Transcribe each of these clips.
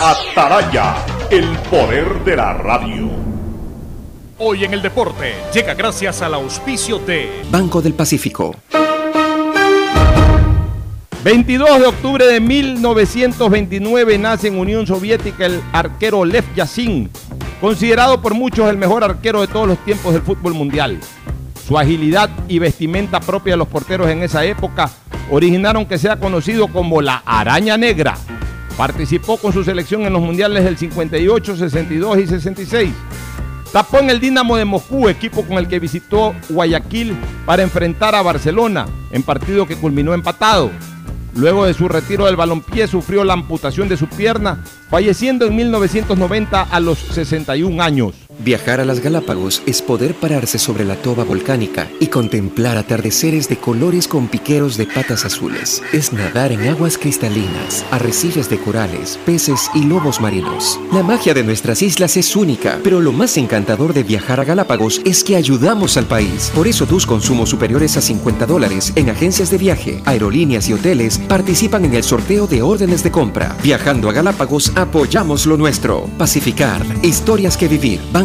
Ataraya, el poder de la radio. Hoy en el deporte llega gracias al auspicio de Banco del Pacífico. 22 de octubre de 1929 nace en Unión Soviética el arquero Lev Yashin, considerado por muchos el mejor arquero de todos los tiempos del fútbol mundial. Su agilidad y vestimenta propia de los porteros en esa época originaron que sea conocido como la araña negra. Participó con su selección en los mundiales del 58, 62 y 66. Tapó en el Dinamo de Moscú, equipo con el que visitó Guayaquil para enfrentar a Barcelona, en partido que culminó empatado. Luego de su retiro del balompié sufrió la amputación de su pierna, falleciendo en 1990 a los 61 años. Viajar a las Galápagos es poder pararse sobre la toba volcánica y contemplar atardeceres de colores con piqueros de patas azules. Es nadar en aguas cristalinas, arrecifes de corales, peces y lobos marinos. La magia de nuestras islas es única, pero lo más encantador de viajar a Galápagos es que ayudamos al país. Por eso tus consumos superiores a 50 dólares en agencias de viaje, aerolíneas y hoteles participan en el sorteo de órdenes de compra. Viajando a Galápagos, apoyamos lo nuestro. Pacificar, historias que vivir.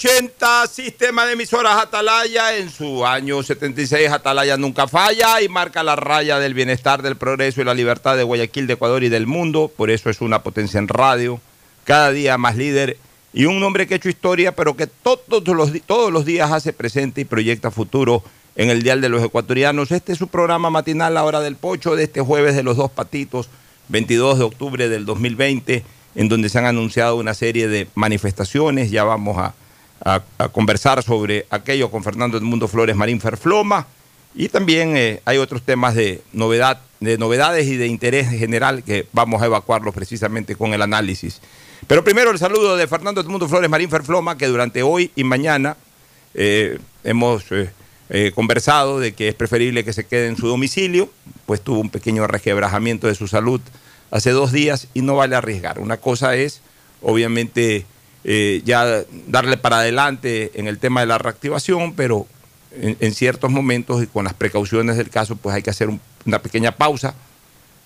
680 Sistema de emisoras Atalaya. En su año 76 Atalaya nunca falla y marca la raya del bienestar, del progreso y la libertad de Guayaquil, de Ecuador y del mundo. Por eso es una potencia en radio. Cada día más líder y un hombre que ha hecho historia, pero que todos los, todos los días hace presente y proyecta futuro en el Dial de los Ecuatorianos. Este es su programa matinal, La Hora del Pocho, de este jueves de los dos patitos, 22 de octubre del 2020, en donde se han anunciado una serie de manifestaciones. Ya vamos a, a- conversar sobre aquello con Fernando Edmundo Flores Marín Ferfloma. Y también eh, hay otros temas de novedad, de novedades y de interés general que vamos a evacuarlos precisamente con el análisis. Pero primero el saludo de Fernando Edmundo Flores Marín Ferfloma, que durante hoy y mañana eh, hemos eh, conversado de que es preferible que se quede en su domicilio, pues tuvo un pequeño requebrajamiento de su salud hace dos días y no vale arriesgar. Una cosa es, obviamente, eh, ya darle para adelante en el tema de la reactivación, pero en, ciertos momentos y con las precauciones del caso, pues hay que hacer un- una pequeña pausa,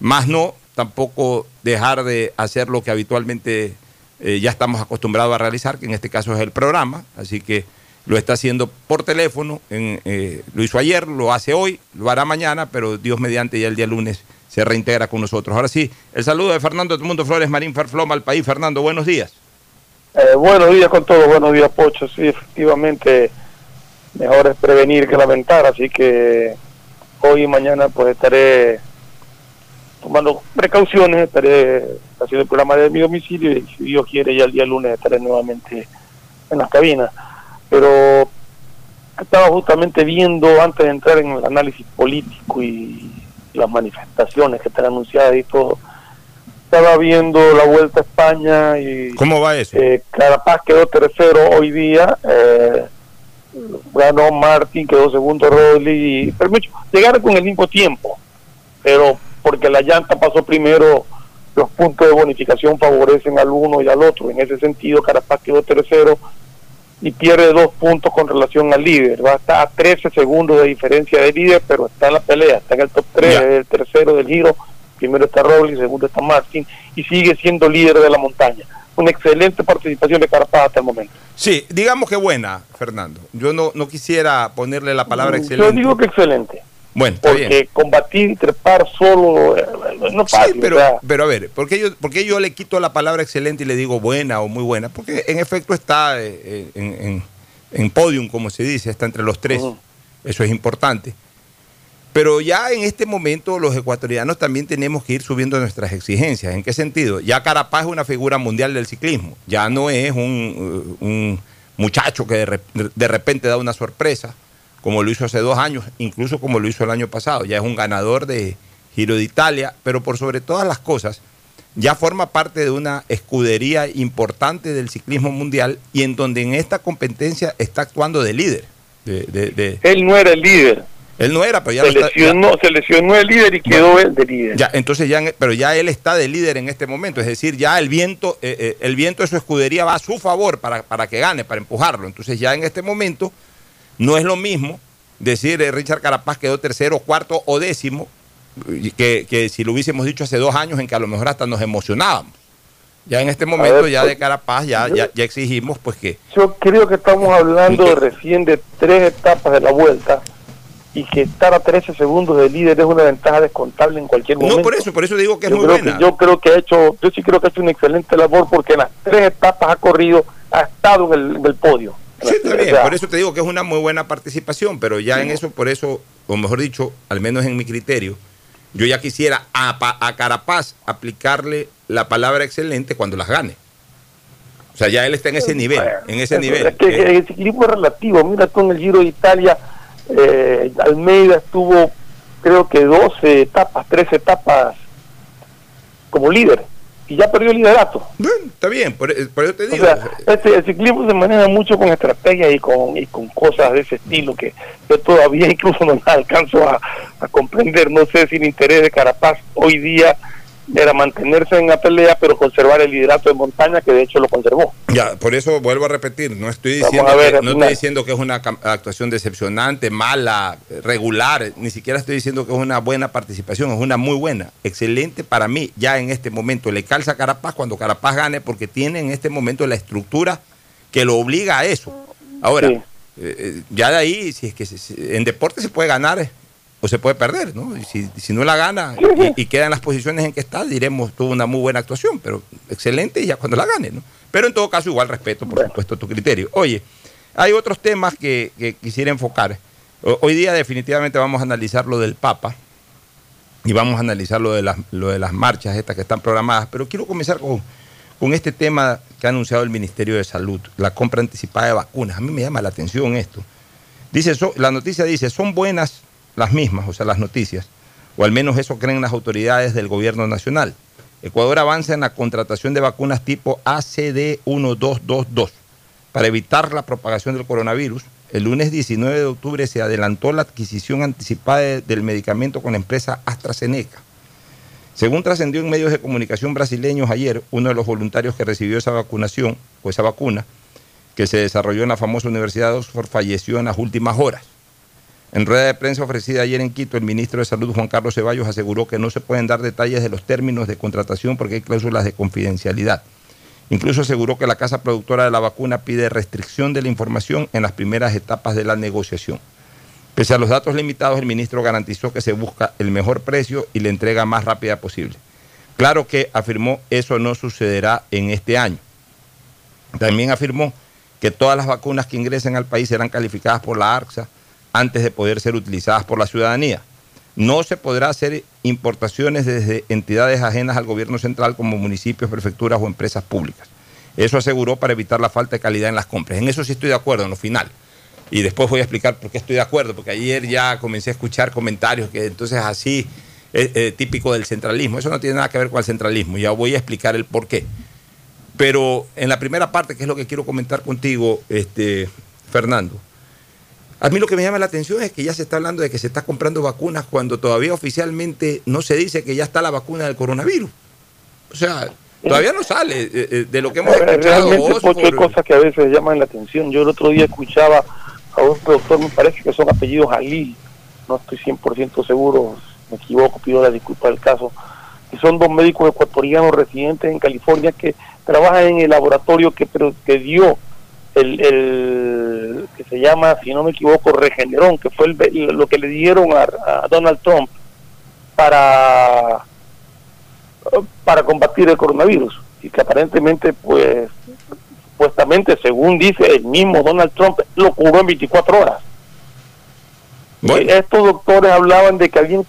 más no tampoco dejar de hacer lo que habitualmente eh, ya estamos acostumbrados a realizar, que en este caso es el programa, así que lo está haciendo por teléfono, en, eh, lo hizo ayer, lo hace hoy, lo hará mañana, pero Dios mediante ya el día lunes se reintegra con nosotros. Ahora sí, el saludo de Fernando Mundo Flores Marín Ferfloma al país. Fernando, buenos días. Eh, buenos días con todos, buenos días Pocho, sí, efectivamente mejor es prevenir que lamentar, así que hoy y mañana pues estaré tomando precauciones, estaré haciendo el programa de mi domicilio y si Dios quiere ya el día lunes estaré nuevamente en las cabinas. Pero estaba justamente viendo antes de entrar en el análisis político y las manifestaciones que están anunciadas y todo, estaba viendo la Vuelta a España y... ¿Cómo va eso? Eh, Carapaz quedó tercero hoy día, eh, ganó Martín, quedó segundo Rodri, y, pero mucho, llegaron con el mismo tiempo, pero porque la llanta pasó primero, los puntos de bonificación favorecen al uno y al otro. En ese sentido, Carapaz quedó tercero y pierde dos puntos con relación al líder. Va a estar a 13 segundos de diferencia del líder, pero está en la pelea, está en el top 3, Ya. es el tercero del giro. Primero está Robles, segundo está Martín y sigue siendo líder de la montaña. Una excelente participación de Carapaz hasta el momento. Sí, digamos que buena, Fernando. Yo no, no quisiera ponerle la palabra Yo excelente. digo que excelente, Bueno, está porque bien. combatir y trepar solo eh, no es fácil. Sí, pero, o sea, pero a ver, ¿por qué, yo, por qué yo le quito la palabra excelente y le digo buena o muy buena? Porque en efecto está eh, en, en- en podium, como se dice, está entre los tres. Eso es importante. Pero ya en este momento los ecuatorianos también tenemos que ir subiendo nuestras exigencias. ¿En qué sentido? Ya Carapaz es una figura mundial del ciclismo. Ya no es un, un muchacho que de, rep- de repente da una sorpresa, como lo hizo hace dos años, incluso como lo hizo el año pasado. Ya es un ganador de Giro de Italia, pero por sobre todas las cosas, ya forma parte de una escudería importante del ciclismo mundial y en donde en esta competencia está actuando de líder. De- de- de- él no era el líder. Él no era, pero ya Se lo está- ya- lesionó, se lesionó el líder y quedó él de líder. ya, entonces ya, en- pero ya él está de líder en este momento, es decir, ya el viento, eh, eh, el viento de su escudería va a su favor para, para que gane, para empujarlo. Entonces ya en este momento no es lo mismo decir eh, Richard Carapaz quedó tercero, cuarto o décimo, que, que si lo hubiésemos dicho hace dos años en que a lo mejor hasta nos emocionábamos. Ya en este momento ver, ya pues, de Carapaz ya, ya, ya exigimos pues que Yo creo que estamos hablando recién de tres etapas de la vuelta y que estar a 13 segundos de líder es una ventaja descontable en cualquier momento. no por eso, por eso digo que es yo muy buena. Que, yo creo que ha hecho, yo sí creo que ha hecho una excelente labor porque en las tres etapas ha corrido, ha estado en el, en el podio. Sí, está O bien, sea, por eso te digo que es una muy buena participación, pero ya en eso, por eso, o mejor dicho, al menos en mi criterio, yo ya quisiera a, a Carapaz aplicarle la palabra excelente cuando las gane. O sea, ya él está en ese nivel, en ese es- nivel. Es que el es relativo. Mira tú en el Giro de Italia, eh, Almeida estuvo, creo que 12 etapas, 13 etapas como líder y ya perdió el liderato. bueno, está bien, por, por eso te O digo. sea, este, el ciclismo se maneja mucho con estrategias y con, y con cosas de ese estilo que yo todavía incluso no alcanzo a, a comprender. No sé si el interés de Carapaz hoy día era mantenerse en la pelea, pero conservar el liderato de montaña, que de hecho lo conservó. Ya, por eso vuelvo a repetir, no estoy diciendo, ver, que, no estoy diciendo que es una actuación decepcionante, mala, regular, ni siquiera estoy diciendo que es una buena participación, es una muy buena, excelente para mí, ya en este momento. Le calza a Carapaz cuando Carapaz gane, porque tiene en este momento la estructura que lo obliga a eso. Ahora, Sí. eh, eh, ya de ahí, si es que en deporte se puede ganar eh, o se puede perder, ¿no? Y si, si no la gana y, y queda en las posiciones en que está, diremos, tuvo una muy buena actuación, pero excelente ya cuando la gane, ¿no? Pero en todo caso, igual respeto, por supuesto, tu criterio. Oye, hay otros temas que, que quisiera enfocar. O- Hoy día definitivamente vamos a analizar lo del Papa y vamos a analizar lo de las, lo de las marchas estas que están programadas, pero quiero comenzar con, con este tema que ha anunciado el Ministerio de Salud, la compra anticipada de vacunas. A mí me llama la atención esto. Dice, so- la noticia dice, son buenas las mismas, o sea, las noticias, o al menos eso creen las autoridades del gobierno nacional. Ecuador avanza en la contratación de vacunas tipo ACD1222 para evitar la propagación del coronavirus. El lunes 19 de octubre se adelantó la adquisición anticipada de- del medicamento con la empresa AstraZeneca. Según trascendió en medios de comunicación brasileños ayer, uno de los voluntarios que recibió esa vacunación o esa vacuna que se desarrolló en la famosa Universidad de Oxford falleció en las últimas horas. En rueda de prensa ofrecida ayer en Quito, el ministro de Salud, Juan Carlos Ceballos, aseguró que no se pueden dar detalles de los términos de contratación porque hay cláusulas de confidencialidad. Incluso aseguró que la casa productora de la vacuna pide restricción de la información en las primeras etapas de la negociación. Pese a los datos limitados, el ministro garantizó que se busca el mejor precio y la entrega más rápida posible. Claro que afirmó eso no sucederá en este año. También afirmó que todas las vacunas que ingresen al país serán calificadas por la ARCSA antes de poder ser utilizadas por la ciudadanía. No se podrá hacer importaciones desde entidades ajenas al gobierno central como municipios, prefecturas o empresas públicas. Eso aseguró para evitar la falta de calidad en las compras. En eso sí estoy de acuerdo, en lo final. Y después voy a explicar por qué estoy de acuerdo, porque ayer ya comencé a escuchar comentarios que entonces así es, eh, típico del centralismo. Eso no tiene nada que ver con el centralismo. Ya voy a explicar el por qué. Pero en la primera parte, que es lo que quiero comentar contigo, este, Fernando, a mí lo que me llama la atención es que ya se está hablando de que se está comprando vacunas cuando todavía oficialmente no se dice que ya está la vacuna del coronavirus. O sea, todavía no sale eh, eh, de lo que hemos escuchado. Realmente, porque hay cosas que a veces llaman la atención. Yo el otro día escuchaba a un doctor, me parece que son apellidos Jalil, no estoy 100% seguro, me equivoco, pido la disculpa del caso, y son dos médicos ecuatorianos residentes en California que trabajan en el laboratorio que, que dio el, el que se llama, si no me equivoco, Regeneron, que fue el, lo que le dieron a, a Donald Trump para para combatir el coronavirus. Y que aparentemente pues supuestamente según dice el mismo Donald Trump lo curó en 24 horas. Estos doctores hablaban de que habían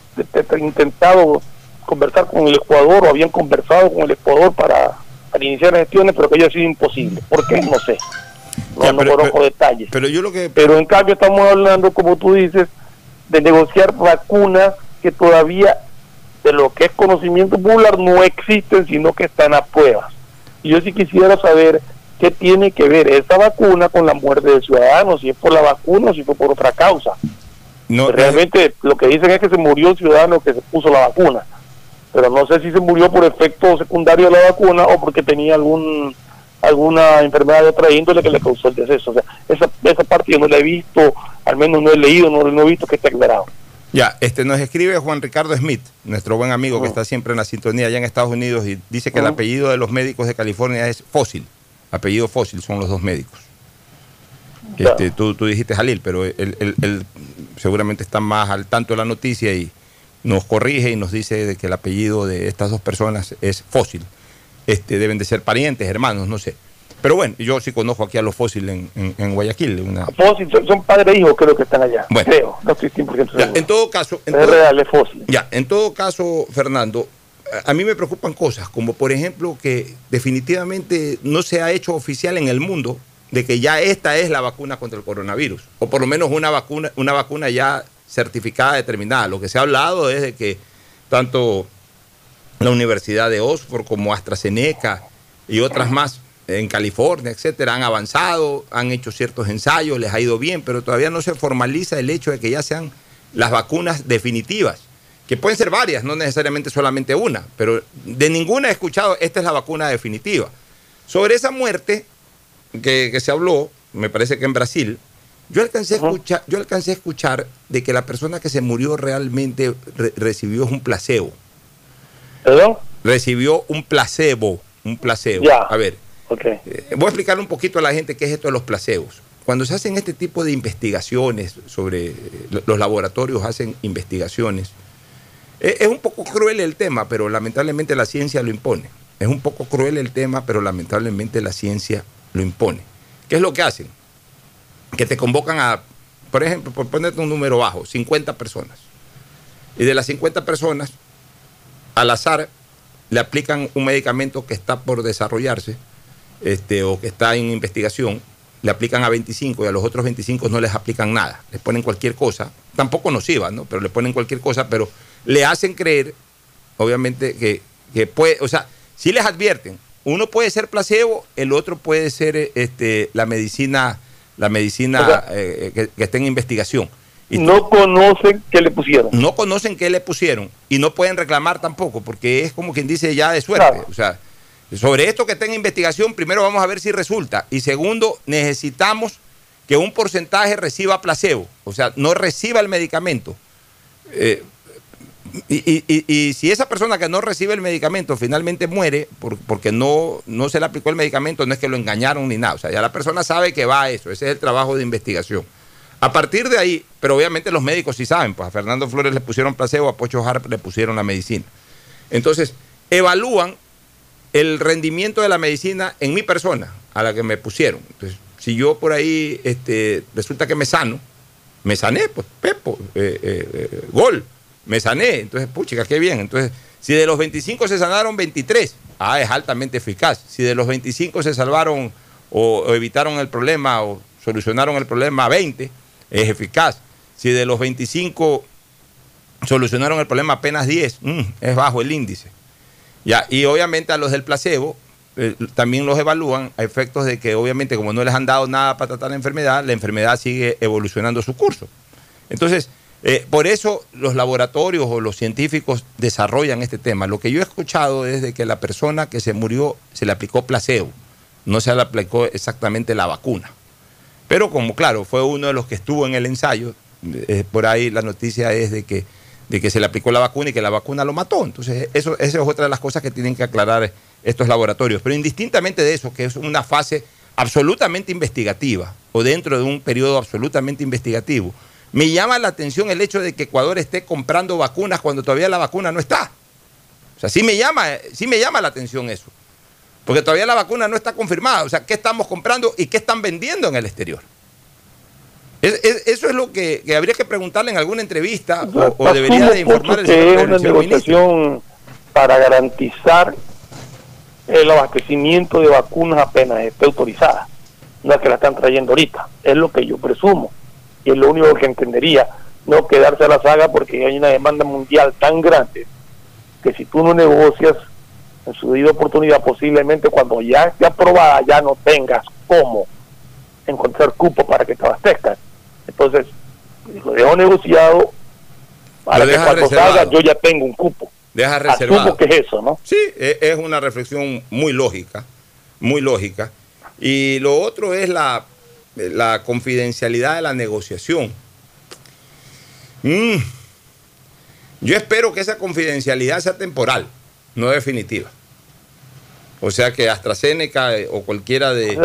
intentado conversar con el Ecuador o habían conversado con el Ecuador para, para iniciar gestiones pero que haya sido imposible. ¿por qué? no sé no, no conozco detalles pero yo lo que pero en cambio estamos hablando como tú dices de negociar vacunas que todavía de lo que es conocimiento popular no existen, sino que están a pruebas. Y yo sí quisiera saber qué tiene que ver esta vacuna con la muerte de ciudadanos, si es por la vacuna o si fue por otra causa. No, Realmente lo que dicen es que se murió el ciudadano que se puso la vacuna, pero no sé si se murió por efecto secundario de la vacuna o porque tenía algún alguna enfermedad de otra índole que le causó el deceso. O sea, esa, esa parte yo no la he visto, al menos no he leído, no, no he visto que esté aclarado. Ya, este nos escribe Juan Ricardo Smith, nuestro buen amigo que está siempre en la sintonía allá en Estados Unidos y dice que el apellido de los médicos de California es Fósil. Apellido Fósil son los dos médicos. Este, tú, tú, dijiste Jalil, pero él, seguramente está más al tanto de la noticia y nos corrige y nos dice de que el apellido de estas dos personas es Fósil. Este, deben de ser parientes, hermanos, no sé. Pero bueno, yo sí conozco aquí a los fósiles en, Guayaquil. Una... Fósil, son, padre e hijo, creo que están allá. Bueno, creo, no estoy 100% seguro. en todo caso. En es real, es fósil. Ya, en todo caso, Fernando, a mí me preocupan cosas, como por ejemplo que definitivamente no se ha hecho oficial en el mundo de que ya esta es la vacuna contra el coronavirus, o por lo menos una vacuna, una vacuna ya certificada, determinada. Lo que se ha hablado es de que tanto la Universidad de Oxford como AstraZeneca y otras más en California, etcétera, han avanzado, han hecho ciertos ensayos, les ha ido bien, pero todavía no se formaliza el hecho de que ya sean las vacunas definitivas, que pueden ser varias, no necesariamente solamente una, pero de ninguna he escuchado, esta es la vacuna definitiva. Sobre esa muerte que, se habló, me parece que en Brasil, yo alcancé, a escuchar, yo alcancé a escuchar de que la persona que se murió realmente recibió un placebo. ¿Perdón? Recibió un placebo, un placebo. A ver, eh, voy a explicar un poquito a la gente qué es esto de los placebos. Cuando se hacen este tipo de investigaciones sobre eh, los laboratorios, hacen investigaciones. Eh, es un poco cruel el tema, pero lamentablemente la ciencia lo impone. Es un poco cruel el tema, pero lamentablemente la ciencia lo impone. ¿Qué es lo que hacen? Que te convocan a, por ejemplo, por ponerte un número bajo, 50 personas. Y de las 50 personas, al azar, le aplican un medicamento que está por desarrollarse este, o que está en investigación, le aplican a 25 y a los otros 25 no les aplican nada. Les ponen cualquier cosa, tampoco nociva, ¿no? Pero le ponen cualquier cosa, pero le hacen creer, obviamente, que, que puede, o sea, si les advierten, uno puede ser placebo, el otro puede ser este, la medicina, la medicina eh, que, que, está en investigación. Y no conocen qué le pusieron. No conocen qué le pusieron y no pueden reclamar tampoco, porque es como quien dice ya de suerte. O sea, sobre esto que está en investigación, primero vamos a ver si resulta. Y segundo, necesitamos que un porcentaje reciba placebo, o sea, no reciba el medicamento. Eh, y, si esa persona que no recibe el medicamento finalmente muere porque no, no se le aplicó el medicamento, no es que lo engañaron ni nada. O sea, ya la persona sabe que va a eso. Ese es el trabajo de investigación. A partir de ahí, pero obviamente los médicos sí saben, pues a Fernando Flores le pusieron placebo, a Pocho Harp le pusieron la medicina. Entonces, evalúan el rendimiento de la medicina en mi persona, a la que me pusieron. Entonces, si yo por ahí este, resulta que me sano, me sané, pues Pepo, eh, eh, eh, gol, me sané. Entonces, puchica, qué bien. Entonces, si de los 25 se sanaron 23, ah, es altamente eficaz. Si de los 25 se salvaron o, o evitaron el problema o solucionaron el problema 20, es eficaz. Si de los 25 solucionaron el problema apenas 10, mm, es bajo el índice. Ya, y obviamente a los del placebo eh, también los evalúan a efectos de que obviamente como no les han dado nada para tratar la enfermedad, la enfermedad sigue evolucionando su curso. Entonces, eh, por eso los laboratorios o los científicos desarrollan este tema. Lo que yo he escuchado es de que la persona que se murió se le aplicó placebo, no se le aplicó exactamente la vacuna. Pero como claro, fue uno de los que estuvo en el ensayo, eh, por ahí la noticia es de que, de que se le aplicó la vacuna y que la vacuna lo mató. Entonces, eso, esa es otra de las cosas que tienen que aclarar estos laboratorios. Pero indistintamente de eso, que es una fase absolutamente investigativa o dentro de un periodo absolutamente investigativo, me llama la atención el hecho de que Ecuador esté comprando vacunas cuando todavía la vacuna no está. O sea, sí me llama, sí me llama la atención eso. Porque todavía la vacuna no está confirmada. O sea, ¿qué estamos comprando y qué están vendiendo en el exterior? Es- es- eso es lo que, que habría que preguntarle en alguna entrevista o, o debería de informar el que una señor ministro. negociación para garantizar el abastecimiento de vacunas apenas esté autorizada. No es que la están trayendo ahorita, es lo que yo presumo. Y es lo único que entendería, no quedarse a la saga porque hay una demanda mundial tan grande que si tú no negocias en su debida oportunidad, posiblemente cuando ya esté aprobada ya no tengas cómo encontrar cupo para que te abastezcan. Entonces, lo dejo negociado para Lo que cuando reservado. salga yo ya tengo un cupo. Deja Asumo reservado. que es eso, ¿no? Sí, e- es una reflexión muy lógica, muy lógica. Y lo otro es la, la confidencialidad de la negociación. Mm. Yo espero que esa confidencialidad sea temporal, no definitiva. O sea que AstraZeneca eh, o cualquiera de,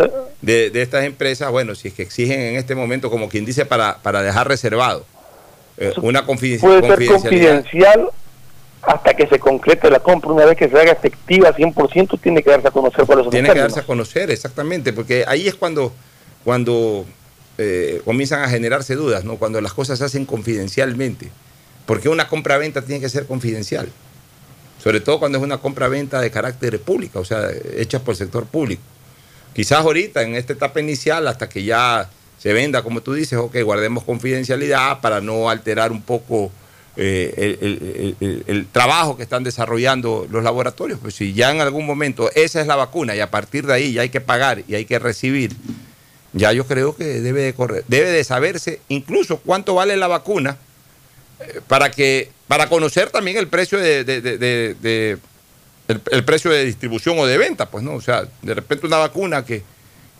de- de estas empresas, bueno, si es que exigen en este momento, como quien dice, para, para dejar reservado eh, una confiden- Puede ser confidencial hasta que se concrete la compra. Una vez que se haga efectiva 100%, tiene que darse a conocer cuáles son los Tiene que darse a conocer, exactamente, porque ahí es cuando, cuando eh, comienzan a generarse dudas, ¿no? Cuando las cosas se hacen confidencialmente. Porque una compra-venta tiene que ser confidencial. Sobre todo cuando es una compra-venta de carácter pública, o sea, hecha por el sector público. Quizás ahorita, en esta etapa inicial, hasta que ya se venda, como tú dices, ok, guardemos confidencialidad para no alterar un poco eh, el, el- trabajo que están desarrollando los laboratorios. Pues si ya en algún momento esa es la vacuna y a partir de ahí ya hay que pagar y hay que recibir, ya yo creo que debe de, correr, debe de saberse incluso cuánto vale la vacuna para que para conocer también el precio de, de- de- de- el, el precio de distribución o de venta, pues no, o sea, de repente una vacuna que,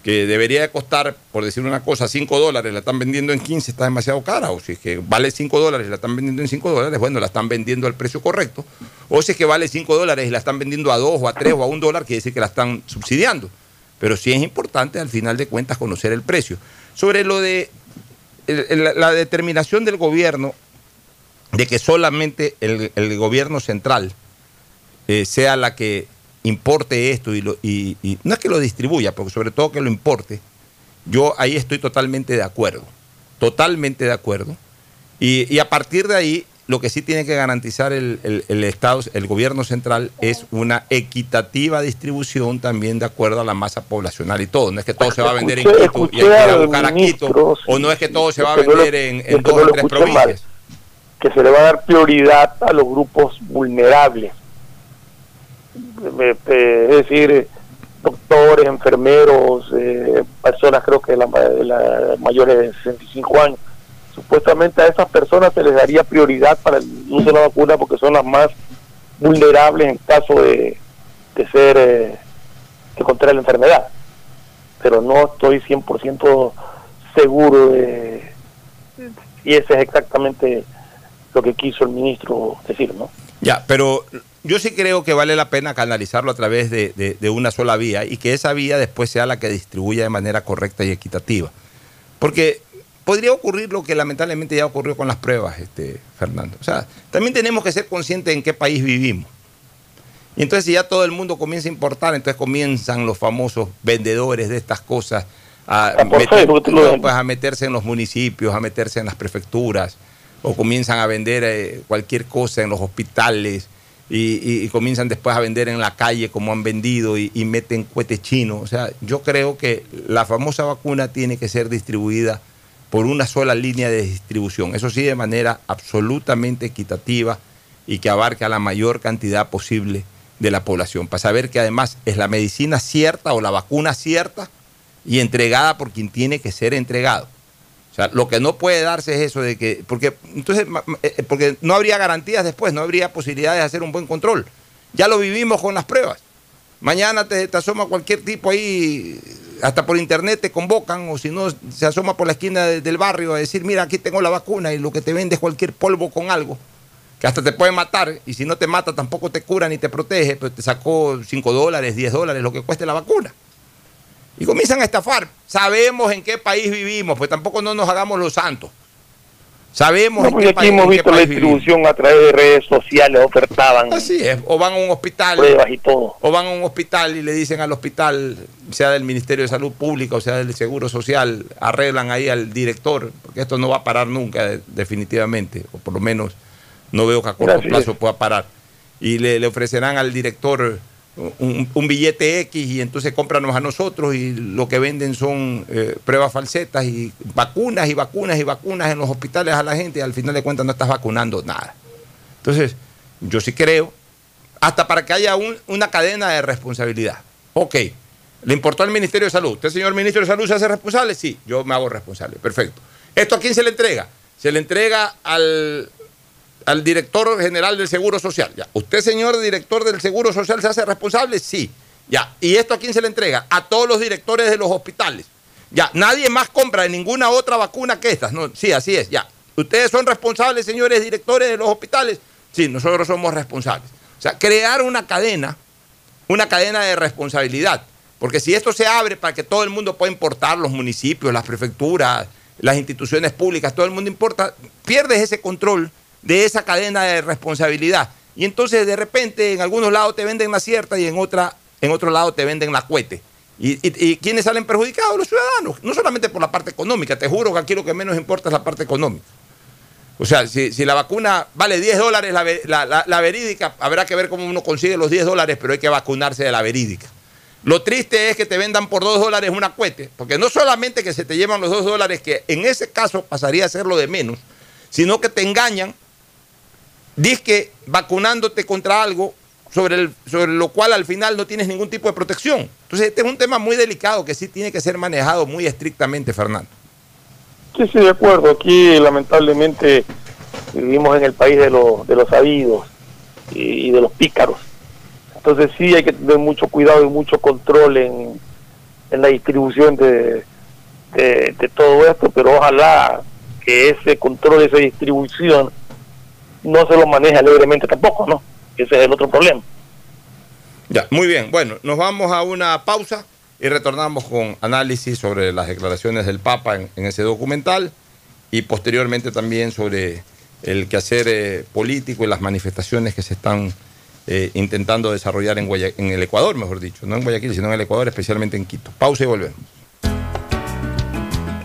que debería de costar, por decir una cosa, 5 dólares, la están vendiendo en 15, está demasiado cara, o si es que vale 5 dólares y la están vendiendo en 5 dólares, bueno, la están vendiendo al precio correcto, o si es que vale 5 dólares y la están vendiendo a 2 o a 3 o a 1 dólar, quiere decir que la están subsidiando. Pero sí es importante al final de cuentas conocer el precio. Sobre lo de la determinación del gobierno de que solamente el, el gobierno central eh, sea la que importe esto y, lo, y, y no es que lo distribuya, porque sobre todo que lo importe, yo ahí estoy totalmente de acuerdo, totalmente de acuerdo. Y, y a partir de ahí, lo que sí tiene que garantizar el, el- el Estado, el gobierno central, es una equitativa distribución también de acuerdo a la masa poblacional y todo. No es que todo se va a vender en Quito y hay que ir a buscar a Quito, o no es que todo se va a vender en, dos o tres provincias. Que se le va a dar prioridad a los grupos vulnerables. Eh, eh, Es decir, eh, doctores, enfermeros, eh, personas creo que la, la- mayores de 65 años. Supuestamente a esas personas se les daría prioridad para el uso de la vacuna porque son las más vulnerables en caso de, de ser eh, de contraer la enfermedad. Pero no estoy 100% seguro de y ese es exactamente lo que quiso el ministro decir, ¿no? Ya, pero yo sí creo que vale la pena canalizarlo a través de, de- de una sola vía y que esa vía después sea la que distribuya de manera correcta y equitativa. Porque podría ocurrir lo que lamentablemente ya ocurrió con las pruebas, este, Fernando. O sea, también tenemos que ser conscientes en qué país vivimos. Y entonces si ya todo el mundo comienza a importar, entonces comienzan los famosos vendedores de estas cosas a, Ah, meter- pues, a meterse en los municipios, a meterse en las prefecturas, o comienzan a vender eh, cualquier cosa en los hospitales y, comienzan después a vender en la calle como han vendido y, y meten cohetes chinos. O sea, yo creo que la famosa vacuna tiene que ser distribuida por una sola línea de distribución. Eso sí, de manera absolutamente equitativa y que abarque a la mayor cantidad posible de la población, para saber que además es la medicina cierta o la vacuna cierta y entregada por quien tiene que ser entregado. O sea, lo que no puede darse es eso de que, porque entonces, eh, porque no habría garantías después, no habría posibilidades de hacer un buen control. Ya lo vivimos con las pruebas. Mañana te, asoma cualquier tipo ahí, hasta por internet te convocan, o si no, se asoma por la esquina de- del barrio a decir, mira, aquí tengo la vacuna y lo que te vende es cualquier polvo con algo, que hasta te puede matar, y si no te mata tampoco te cura ni te protege, pero te sacó 5 dólares, 10 dólares, lo que cueste la vacuna. Y comienzan a estafar. Sabemos en qué país vivimos, pues tampoco no nos hagamos los santos. Sabemos No, en qué aquí país, hemos visto la vivimos. distribución a través de redes sociales, ofertaban Así es, o van a un hospital. pruebas y todo. O van a un hospital y le dicen al hospital, sea del Ministerio de Salud Pública o sea del Seguro Social, arreglan ahí al director, porque esto no va a parar nunca, de- definitivamente, o por lo menos no veo que a corto Así plazo pueda parar. Y le, le ofrecerán al director un, billete X y entonces cómpranos a nosotros y lo que venden son eh, pruebas falsetas y vacunas y vacunas y vacunas en los hospitales a la gente y al final de cuentas no estás vacunando nada. Entonces, yo sí creo hasta para que haya un- una cadena de responsabilidad. Ok, le importó al Ministerio de Salud. ¿Usted, señor Ministro de Salud, se hace responsable? Sí, yo me hago responsable. Perfecto. ¿Esto a quién se le entrega? Se le entrega al, al director general del Seguro Social. Ya. ¿Usted, señor director del Seguro Social, se hace responsable? Sí. Ya. ¿Y esto a quién se le entrega? A todos los directores de los hospitales. Ya. Nadie más compra de ninguna otra vacuna que estas. No, sí, así es. Ya. ¿Ustedes son responsables, señores directores de los hospitales? Sí, nosotros somos responsables. O sea, crear una cadena, una cadena de responsabilidad. Porque si esto se abre para que todo el mundo pueda importar, los municipios, las prefecturas, las instituciones públicas, todo el mundo importa, pierdes ese control de esa cadena de responsabilidad. Y entonces de repente en algunos lados te venden la cierta y en, otra, en otro lado te venden la cuete. ¿Y, y, quiénes salen perjudicados? Los ciudadanos. No solamente por la parte económica, te juro que aquí lo que menos importa es la parte económica. O sea, si, si la vacuna vale 10 dólares la, la- la- la verídica, habrá que ver cómo uno consigue los 10 dólares, pero hay que vacunarse de la verídica. Lo triste es que te vendan por 2 dólares una cuete, porque no solamente que se te llevan los 2 dólares, que en ese caso pasaría a ser lo de menos, sino que te engañan, que vacunándote contra algo sobre, el- sobre lo cual al final no tienes ningún tipo de protección. Entonces, este es un tema muy delicado que sí tiene que ser manejado muy estrictamente, Fernando. Sí, sí, de acuerdo. Aquí lamentablemente vivimos en el país de los, de los sabidos y, de los pícaros. Entonces sí hay que tener mucho cuidado y mucho control en, en la distribución de, de todo esto, pero ojalá que ese control, esa distribución, no se lo maneje alegremente tampoco, ¿no? Ese es el otro problema. Ya, muy bien. Bueno, nos vamos a una pausa y retornamos con análisis sobre las declaraciones del Papa en, en ese documental y posteriormente también sobre el quehacer eh, político y las manifestaciones que se están eh, intentando desarrollar en, Guaya- en el Ecuador, mejor dicho, no en Guayaquil, sino en el Ecuador, especialmente en Quito. Pausa y volvemos.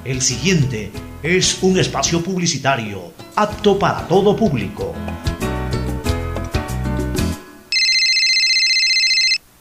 El siguiente es un espacio publicitario apto para todo público.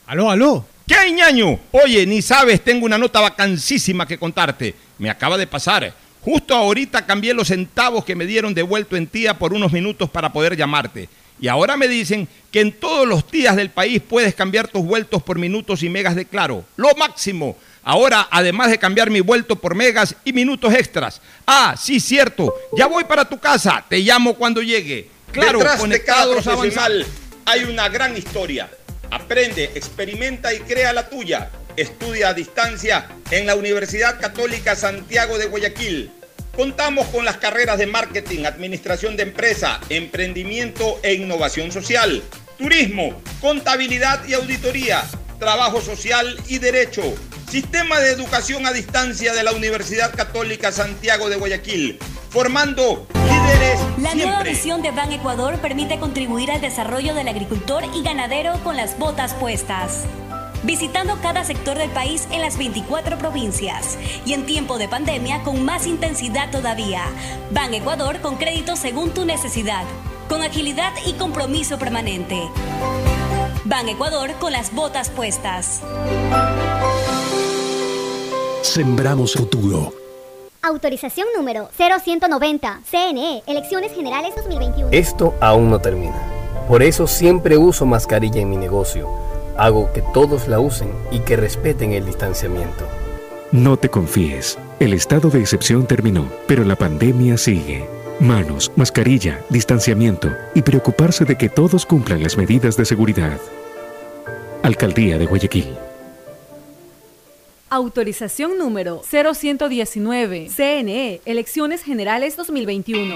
Aló, aló. ¿Qué hay, ñaño? Oye, ni sabes, tengo una nota vacancísima que contarte. Me acaba de pasar. Justo ahorita cambié los centavos que me dieron de vuelto en tía por unos minutos para poder llamarte. Y ahora me dicen que en todos los días del país puedes cambiar tus vueltos por minutos y megas de claro. Lo máximo. Ahora, además de cambiar mi vuelto por megas y minutos extras. Ah, sí, cierto. Ya voy para tu casa. Te llamo cuando llegue. Claro, Detrás de cada conectados profesional avanzados. hay una gran historia. Aprende, experimenta y crea la tuya. Estudia a distancia en la Universidad Católica Santiago de Guayaquil. Contamos con las carreras de marketing, administración de empresa, emprendimiento e innovación social, turismo, contabilidad y auditoría, trabajo social y derecho, Sistema de Educación a Distancia de la Universidad Católica Santiago de Guayaquil, formando líderes La nueva visión de Ban Ecuador permite contribuir al desarrollo del agricultor y ganadero con las botas puestas. Visitando cada sector del país en las 24 provincias y en tiempo de pandemia con más intensidad todavía. Ban Ecuador con crédito según tu necesidad, con agilidad y compromiso permanente. Ban Ecuador con las botas puestas. Sembramos futuro. Autorización número 0190, CNE, Elecciones Generales 2021. Esto aún no termina. Por eso siempre uso mascarilla en mi negocio. Hago que todos la usen y que respeten el distanciamiento. No te confíes. El estado de excepción terminó, pero la pandemia sigue. Manos, mascarilla, distanciamiento y preocuparse de que todos cumplan las medidas de seguridad. Alcaldía de Guayaquil. Autorización número 0119. CNE, Elecciones Generales 2021.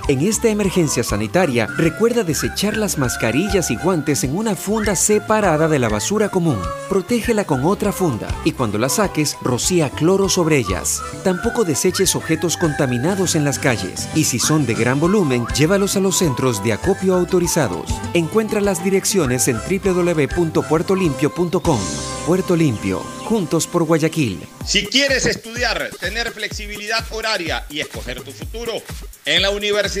En esta emergencia sanitaria, recuerda desechar las mascarillas y guantes en una funda separada de la basura común. Protégela con otra funda y cuando la saques, rocía cloro sobre ellas. Tampoco deseches objetos contaminados en las calles y si son de gran volumen, llévalos a los centros de acopio autorizados. Encuentra las direcciones en www.puertolimpio.com. Puerto Limpio, juntos por Guayaquil. Si quieres estudiar, tener flexibilidad horaria y escoger tu futuro, en la Universidad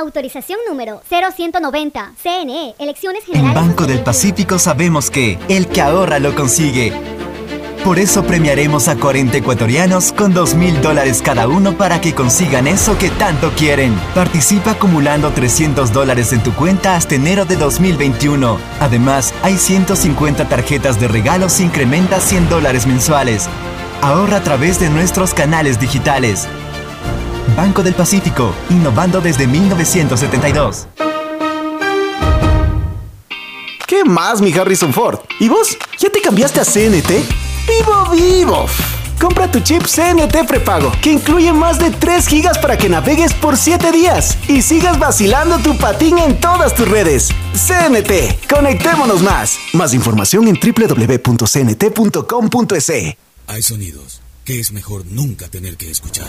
Autorización número 0190, CNE, Elecciones En Generales. Banco del Pacífico sabemos que el que ahorra lo consigue. Por eso premiaremos a 40 ecuatorianos con 2 mil dólares cada uno para que consigan eso que tanto quieren. Participa acumulando 300 dólares en tu cuenta hasta enero de 2021. Además, hay 150 tarjetas de regalos incrementa 100 dólares mensuales. Ahorra a través de nuestros canales digitales. Banco del Pacífico, innovando desde 1972. ¿Qué más, mi Harrison Ford? ¿Y vos? ¿Ya te cambiaste a CNT? ¡Vivo, vivo! Compra tu chip CNT prepago, que incluye más de 3 gigas para que navegues por 7 días y sigas vacilando tu patín en todas tus redes. CNT, conectémonos más. Más información en www.cnt.com.es. Hay sonidos que es mejor nunca tener que escuchar.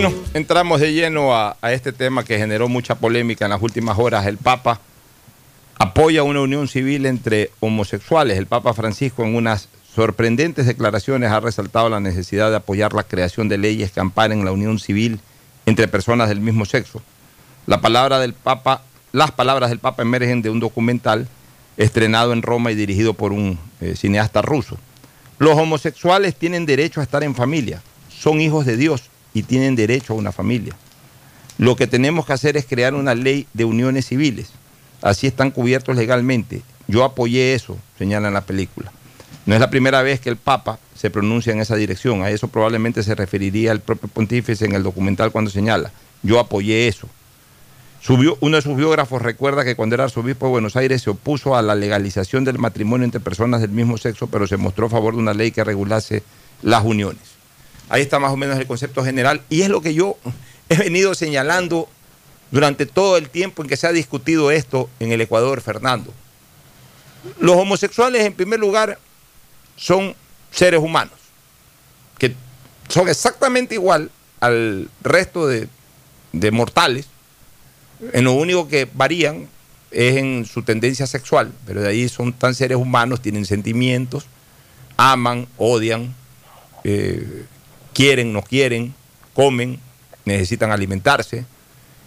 Bueno, entramos de lleno a, este tema que generó mucha polémica en las últimas horas. El Papa apoya una unión civil entre homosexuales. El Papa Francisco en unas sorprendentes declaraciones ha resaltado la necesidad de apoyar la creación de leyes que amparen la unión civil entre personas del mismo sexo. La palabra del Papa, las palabras del Papa emergen de un documental estrenado en Roma y dirigido por un eh, cineasta ruso. Los homosexuales tienen derecho a estar en familia, son hijos de Dios y tienen derecho a una familia. Lo que tenemos que hacer es crear una ley de uniones civiles. Así están cubiertos legalmente. Yo apoyé eso, señala en la película. No es la primera vez que el Papa se pronuncia en esa dirección. A eso probablemente se referiría el propio pontífice en el documental cuando señala. Yo apoyé eso. Subió, uno de sus biógrafos recuerda que cuando era arzobispo de Buenos Aires se opuso a la legalización del matrimonio entre personas del mismo sexo, pero se mostró a favor de una ley que regulase las uniones. Ahí está más o menos el concepto general y es lo que yo he venido señalando durante todo el tiempo en que se ha discutido esto en el Ecuador, Fernando. Los homosexuales, en primer lugar, son seres humanos, que son exactamente igual al resto de, mortales, en lo único que varían es en su tendencia sexual, pero de ahí son tan seres humanos, tienen sentimientos, aman, odian, eh, quieren, no quieren, comen, necesitan alimentarse,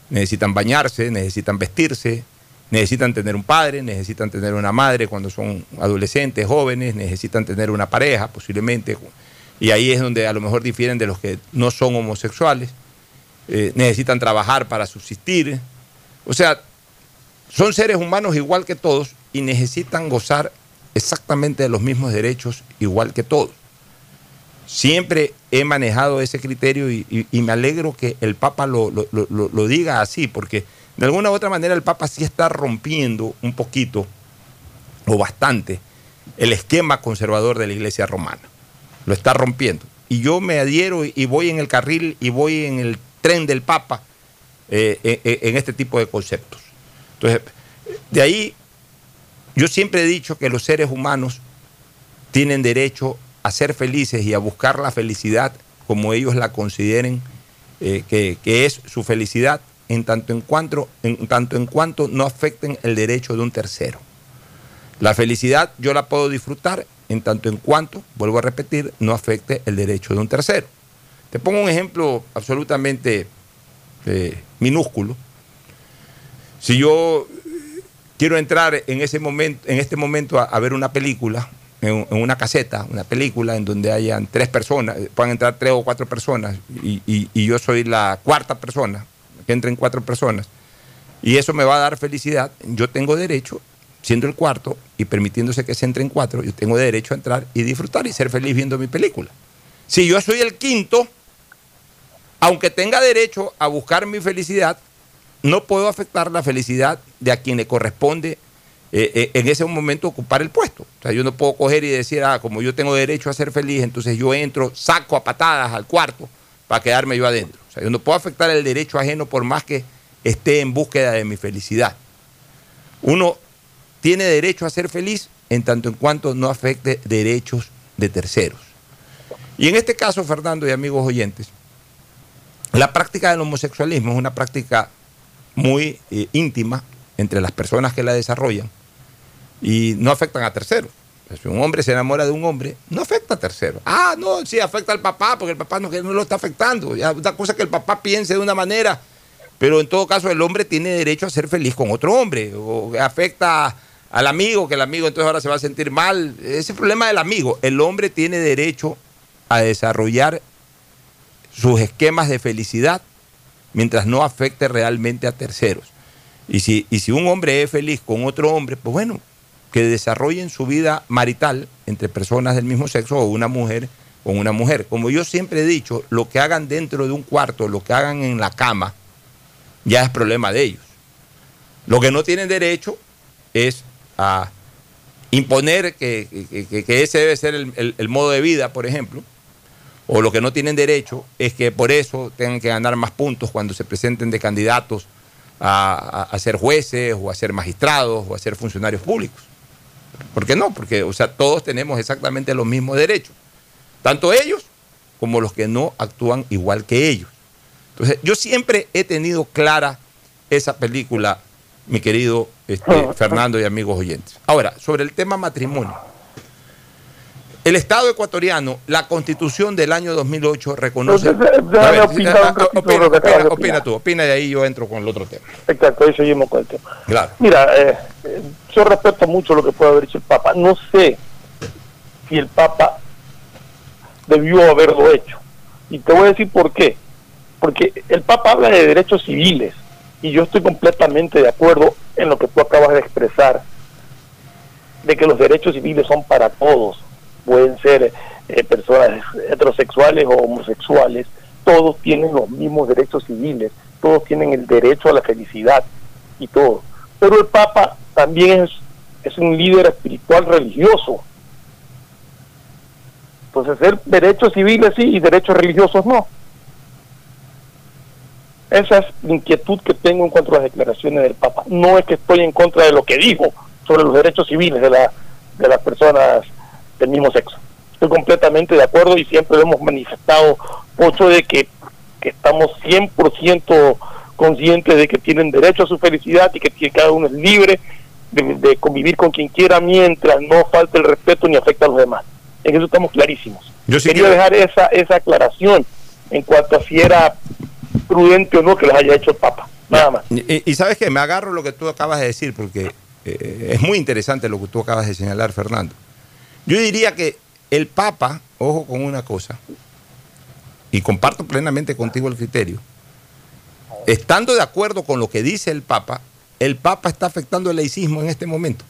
necesitan bañarse, necesitan vestirse, necesitan tener un padre, necesitan tener una madre cuando son adolescentes, jóvenes, necesitan tener una pareja posiblemente, y ahí es donde a lo mejor difieren de los que no son homosexuales, eh, necesitan trabajar para subsistir, o sea, son seres humanos igual que todos y necesitan gozar exactamente de los mismos derechos igual que todos. Siempre he manejado ese criterio y, me alegro que el Papa lo, lo- lo- lo diga así, porque de alguna u otra manera el Papa sí está rompiendo un poquito o bastante el esquema conservador de la Iglesia romana. Lo está rompiendo. Y yo me adhiero y voy en el carril y voy en el tren del Papa eh, eh, eh, en este tipo de conceptos. Entonces, de ahí yo siempre he dicho que los seres humanos tienen derecho a ser felices y a buscar la felicidad como ellos la consideren eh, que, que es su felicidad en tanto en, cuanto, en tanto en cuanto no afecten el derecho de un tercero. La felicidad yo la puedo disfrutar en tanto en cuanto, vuelvo a repetir, no afecte el derecho de un tercero. Te pongo un ejemplo absolutamente eh, minúsculo. Si yo quiero entrar en ese momento, en este momento a, a ver una película, en, una caseta, una película en donde hayan tres personas, eh, puedan entrar tres o cuatro personas, y yo soy la cuarta persona, que entren cuatro personas, y eso me va a dar felicidad, yo tengo derecho, siendo el cuarto y permitiéndose que se entren cuatro, yo tengo derecho a entrar y disfrutar y ser feliz viendo mi película. Si yo soy el quinto, aunque tenga derecho a buscar mi felicidad, no puedo afectar la felicidad de a quien le corresponde eh, eh, en ese momento ocupar el puesto. O sea, yo no puedo coger y decir, ah, como yo tengo derecho a ser feliz, entonces yo entro, saco a patadas al cuarto para quedarme yo adentro. O sea, yo no puedo afectar el derecho ajeno por más que esté en búsqueda de mi felicidad. Uno tiene derecho a ser feliz en tanto en cuanto no afecte derechos de terceros. Y en este caso, Fernando y amigos oyentes, la práctica del homosexualismo es una práctica muy eh, íntima entre las personas que la desarrollan y no afectan a terceros. Si un hombre se enamora de un hombre, no afecta a terceros. Ah, no, sí afecta al papá, porque el papá no, no lo está afectando. Una cosa que el papá piense de una manera, pero en todo caso el hombre tiene derecho a ser feliz con otro hombre. O afecta al amigo, que el amigo entonces ahora se va a sentir mal. Ese problema del amigo. El hombre tiene derecho a desarrollar sus esquemas de felicidad mientras no afecte realmente a terceros. Y si, y si un hombre es feliz con otro hombre, pues bueno, que desarrollen su vida marital entre personas del mismo sexo o una mujer con una mujer. Como yo siempre he dicho, lo que hagan dentro de un cuarto, lo que hagan en la cama, ya es problema de ellos. Lo que no tienen derecho es a imponer que, ese debe ser el, modo de vida, por ejemplo, o los que no tienen derecho es que por eso tengan que ganar más puntos cuando se presenten de candidatos a ser jueces o a ser magistrados o a ser funcionarios públicos. ¿Por qué no? Porque, o sea, todos tenemos exactamente los mismos derechos. Tanto ellos como los que no actúan igual que ellos. Entonces, yo siempre he tenido clara esa película, mi querido este, Fernando y amigos oyentes. Ahora, sobre el tema matrimonio. El Estado ecuatoriano, la constitución del año 2008 reconoce... Entonces, A ver, un ratito opina, tú, opina y de ahí yo entro con el otro tema. Exacto, ahí seguimos con el tema. Claro. Mira, eh, eh, yo respeto mucho lo que puede haber hecho el Papa. No sé si el Papa debió haberlo hecho. Y te voy a decir por qué. Porque el Papa habla de derechos civiles y yo estoy completamente de acuerdo en lo que tú acabas de expresar, de que los derechos civiles son para todos. Pueden ser eh, personas heterosexuales o homosexuales, todos tienen los mismos derechos civiles, todos tienen el derecho a la felicidad y todo. Pero el Papa también es, un líder espiritual religioso. Entonces, ser derechos civiles sí y derechos religiosos no. Esa es la inquietud que tengo en cuanto a las declaraciones del Papa. No es que estoy en contra de lo que dijo sobre los derechos civiles de, la, de las personas del mismo sexo. Estoy completamente de acuerdo y siempre lo hemos manifestado, Pocho, de que, que estamos 100% conscientes de que tienen derecho a su felicidad y que cada uno es libre de, de convivir con quien quiera mientras no falte el respeto ni afecte a los demás. En eso estamos clarísimos. Yo sí Quería quiero- dejar esa, esa aclaración en cuanto a si era prudente o no que les haya hecho el Papa. Nada más. Y, y sabes que me agarro lo que tú acabas de decir, porque eh, es muy interesante lo que tú acabas de señalar, Fernando. Yo diría que el Papa, ojo con una cosa, y comparto plenamente contigo el criterio, estando de acuerdo con lo que dice el Papa, el Papa está afectando el laicismo en este momento.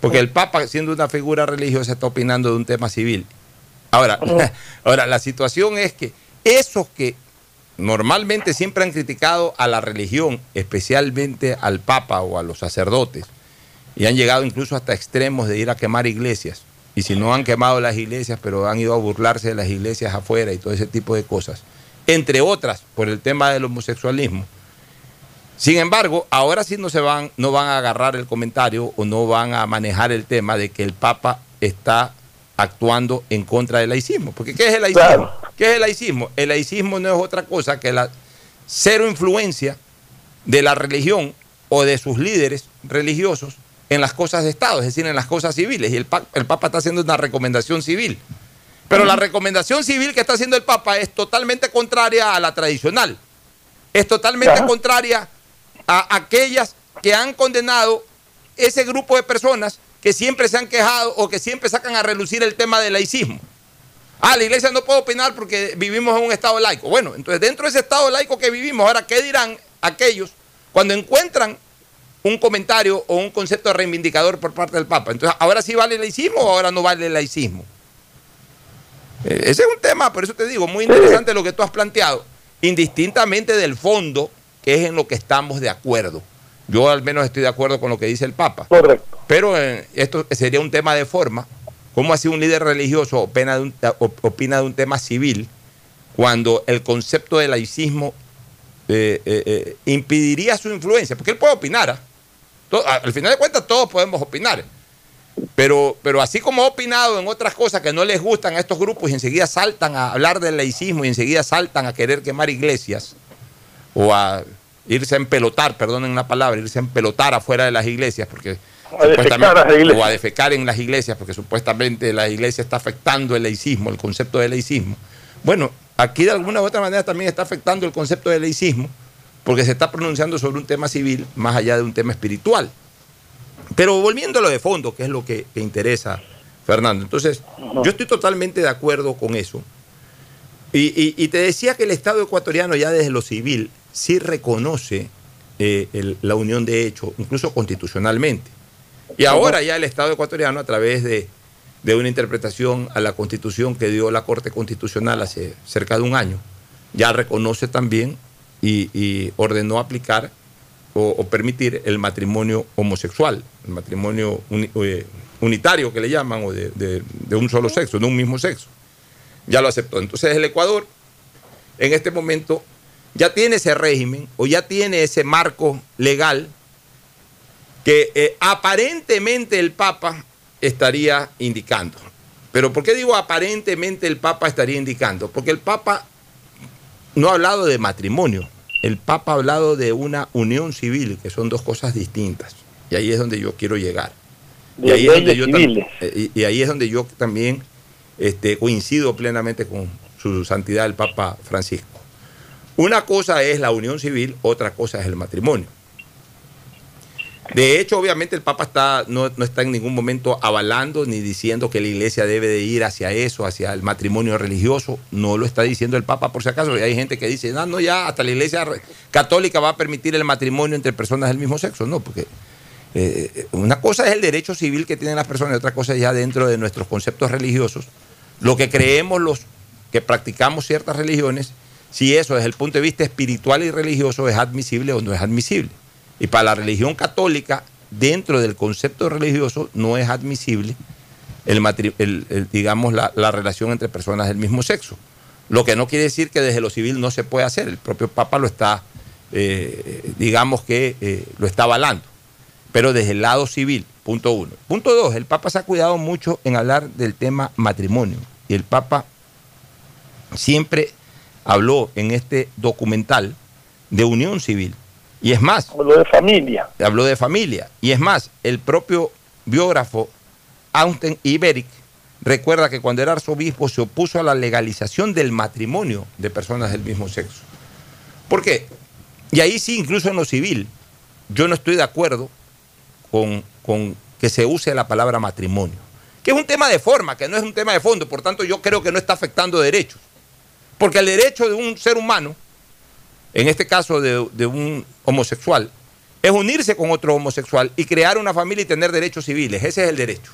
Porque el Papa, siendo una figura religiosa, está opinando de un tema civil. Ahora, ahora la situación es que esos que normalmente siempre han criticado a la religión, especialmente al Papa o a los sacerdotes, y han llegado incluso hasta extremos de ir a quemar iglesias. Y si no han quemado las iglesias, pero han ido a burlarse de las iglesias afuera y todo ese tipo de cosas. Entre otras, por el tema del homosexualismo. Sin embargo, ahora sí no se van, no van a agarrar el comentario o no van a manejar el tema de que el Papa está actuando en contra del laicismo. Porque ¿qué es el laicismo? ¿Qué es el laicismo? El laicismo no es otra cosa que la cero influencia de la religión o de sus líderes religiosos en las cosas de Estado, es decir, en las cosas civiles. Y el, pa- el Papa está haciendo una recomendación civil. Pero la recomendación civil que está haciendo el Papa es totalmente contraria a la tradicional. Es totalmente Ajá. contraria a aquellas que han condenado ese grupo de personas que siempre se han quejado o que siempre sacan a relucir el tema del laicismo. Ah, la iglesia no puede opinar porque vivimos en un estado laico. Bueno, entonces dentro de ese estado laico que vivimos, ahora, ¿qué dirán aquellos cuando encuentran un comentario o un concepto reivindicador por parte del Papa? Entonces, ¿ahora sí vale el laicismo o ahora no vale el laicismo? Eh, Ese es un tema, por eso te digo, muy interesante lo que tú has planteado, indistintamente del fondo, que es en lo que estamos de acuerdo. Yo al menos estoy de acuerdo con lo que dice el Papa. Correcto. Pero eh, esto sería un tema de forma. ¿Cómo así un líder religioso opina de un, op- opina de un tema civil cuando el concepto de laicismo eh, eh, eh, impediría su influencia? Porque él puede opinar. Al final de cuentas todos podemos opinar. Pero, pero así como ha opinado en otras cosas que no les gustan a estos grupos y enseguida saltan a hablar del laicismo y enseguida saltan a querer quemar iglesias o a irse a empelotar, perdonen la palabra, irse a empelotar afuera de las iglesias porque A supuestamente- a o a defecar en las iglesias porque supuestamente la iglesia está afectando el laicismo, el concepto del laicismo. Bueno, aquí de alguna u otra manera también está afectando el concepto del laicismo porque se está pronunciando sobre un tema civil más allá de un tema espiritual. Pero volviendo a lo de fondo, que es lo que, que interesa, Fernando. Entonces, yo estoy totalmente de acuerdo con eso. Y, y- y te decía que el Estado ecuatoriano ya desde lo civil sí reconoce eh, el- la unión de hecho, incluso constitucionalmente. Y ahora ya el Estado ecuatoriano, a través de, de una interpretación a la constitución que dio la Corte Constitucional hace cerca de un año, ya reconoce también y, ordenó aplicar o, permitir el matrimonio homosexual, el matrimonio eh, unitario que le llaman, o de, de- de un solo sexo, de un mismo sexo. Ya lo aceptó. Entonces el Ecuador, en este momento, ya tiene ese régimen o ya tiene ese marco legal que eh, aparentemente el Papa estaría indicando. Pero ¿por qué digo aparentemente el Papa estaría indicando? Porque el Papa no ha hablado de matrimonio, el Papa ha hablado de una unión civil, que son dos cosas distintas. Y ahí es donde yo quiero llegar. Y ahí, es donde yo eh, y, y ahí es donde yo también este, coincido plenamente con su santidad el Papa Francisco. Una cosa es la unión civil, otra cosa es el matrimonio. De hecho, obviamente el Papa está, no, no está en ningún momento avalando ni diciendo que la iglesia debe de ir hacia eso, hacia el matrimonio religioso. No lo está diciendo el Papa por si acaso. Y hay gente que dice, no, no, ya hasta la iglesia católica va a permitir el matrimonio entre personas del mismo sexo. No, porque eh, una cosa es el derecho civil que tienen las personas y otra cosa es ya dentro de nuestros conceptos religiosos. Lo que creemos los que practicamos ciertas religiones, si eso desde el punto de vista espiritual y religioso es admisible o no es admisible. Y para la religión católica, dentro del concepto religioso, no es admisible el, digamos, la, la relación entre personas del mismo sexo. Lo que no quiere decir que desde lo civil no se puede hacer. El propio Papa lo está, eh, digamos que eh, lo está avalando. Pero desde el lado civil, punto uno. Punto dos, el Papa se ha cuidado mucho en hablar del tema matrimonio. Y el Papa siempre habló en este documental de unión civil. Y es más. Habló de familia. Habló de familia. Y es más, el propio biógrafo Austen Iberic recuerda que cuando era arzobispo se opuso a la legalización del matrimonio de personas del mismo sexo. ¿Por qué? Y ahí sí, incluso en lo civil, yo no estoy de acuerdo con, con que se use la palabra matrimonio. Que es un tema de forma, que no es un tema de fondo, por tanto yo creo que no está afectando derechos. Porque el derecho de un ser humano, en este caso de, un homosexual, es unirse con otro homosexual y crear una familia y tener derechos civiles. Ese es el derecho.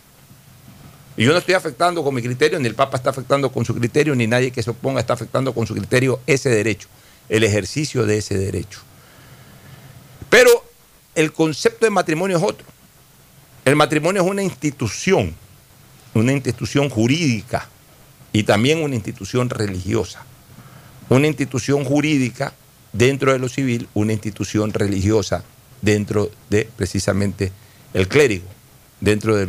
Y yo no estoy afectando con mi criterio, ni el Papa está afectando con su criterio, ni nadie que se oponga está afectando con su criterio ese derecho, el ejercicio de ese derecho. Pero el concepto de matrimonio es otro. El matrimonio es una institución, una institución jurídica y también una institución religiosa. Una institución jurídica dentro de lo civil, una institución religiosa dentro de precisamente el clérigo, dentro de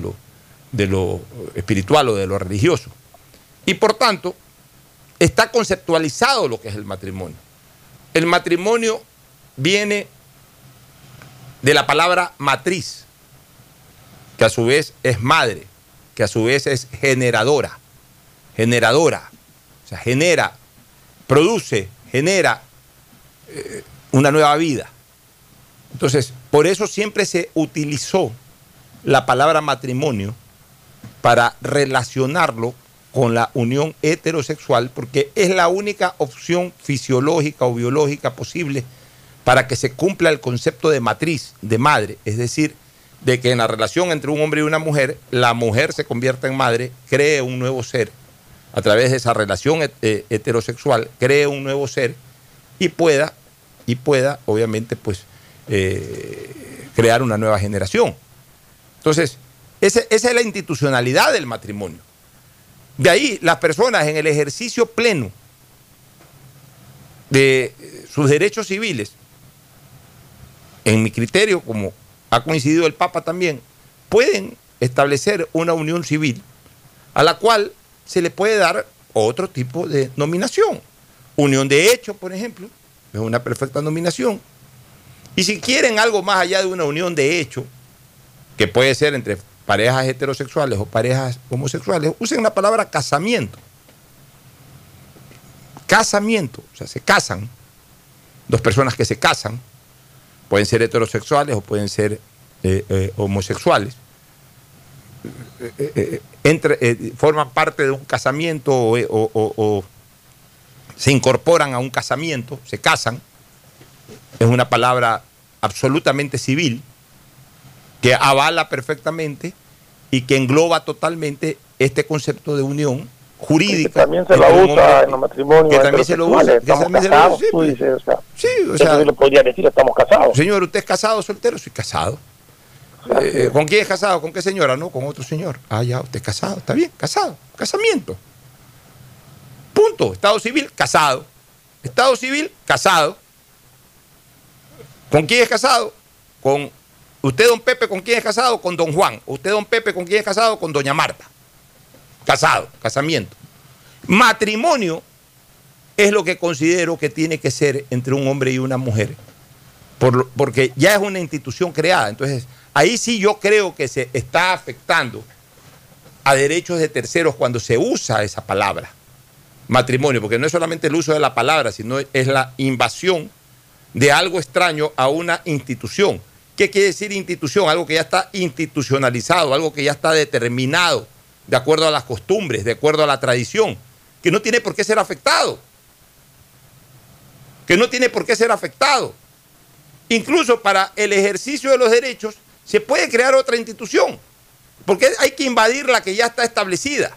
lo, espiritual o de lo religioso. Y por tanto, está conceptualizado lo que es el matrimonio. El matrimonio viene de la palabra matriz, que a su vez es madre, que a su vez es generadora, generadora, o sea, genera, produce, genera eh, una nueva vida. Entonces, por eso siempre se utilizó la palabra matrimonio para relacionarlo con la unión heterosexual, porque es la única opción fisiológica o biológica posible para que se cumpla el concepto de matriz, de madre, es decir, de que en la relación entre un hombre y una mujer, la mujer se convierta en madre, cree un nuevo ser, a través de esa relación het- eh, heterosexual, cree un nuevo ser y pueda, y pueda, obviamente, pues, eh, crear una nueva generación. Entonces, ese- esa es la institucionalidad del matrimonio. De ahí, las personas en el ejercicio pleno de eh, sus derechos civiles, en mi criterio, como ha coincidido el Papa también, pueden establecer una unión civil a la cual se le puede dar otro tipo de nominación. Unión de hecho, por ejemplo, es una perfecta nominación. Y si quieren algo más allá de una unión de hecho, que puede ser entre parejas heterosexuales o parejas homosexuales, usen la palabra casamiento. Casamiento, o sea, se casan, dos personas que se casan, pueden ser heterosexuales o pueden ser eh, eh, homosexuales, eh, entre- forman parte de un casamiento o- o- o se incorporan a un casamiento, se casan, es una palabra absolutamente civil que avala perfectamente y que engloba totalmente este concepto de unión jurídica. También se un usa hombre- en los matrimonios que también se lo usa, que Estamos también se lo casados, usa, tú dices, o sea, Sí, o eso sea, sí lo podría decir, estamos casados. Señor, ¿usted es casado o soltero? Soy casado. Eh, ¿Con quién es casado? ¿Con qué señora? No, con otro señor. Ah, ya, usted es casado. Está bien, casado. Casamiento. Punto. Estado civil, casado. Estado civil, casado. ¿Con quién es casado? Con usted, don Pepe, ¿con quién es casado? Con don Juan. Usted, don Pepe, ¿con quién es casado? Con doña Marta. Casado, casamiento. Matrimonio es lo que considero que tiene que ser entre un hombre y una mujer. Porque ya es una institución creada. Entonces, ahí sí yo creo que se está afectando a derechos de terceros cuando se usa esa palabra, matrimonio, porque no es solamente el uso de la palabra, sino es la invasión de algo extraño a una institución. ¿Qué quiere decir institución? Algo que ya está institucionalizado, algo que ya está determinado de acuerdo a las costumbres, de acuerdo a la tradición, que no tiene por qué ser afectado. Que no tiene por qué ser afectado. Incluso para el ejercicio de los derechos se puede crear otra institución. Porque hay que invadir la que ya está establecida.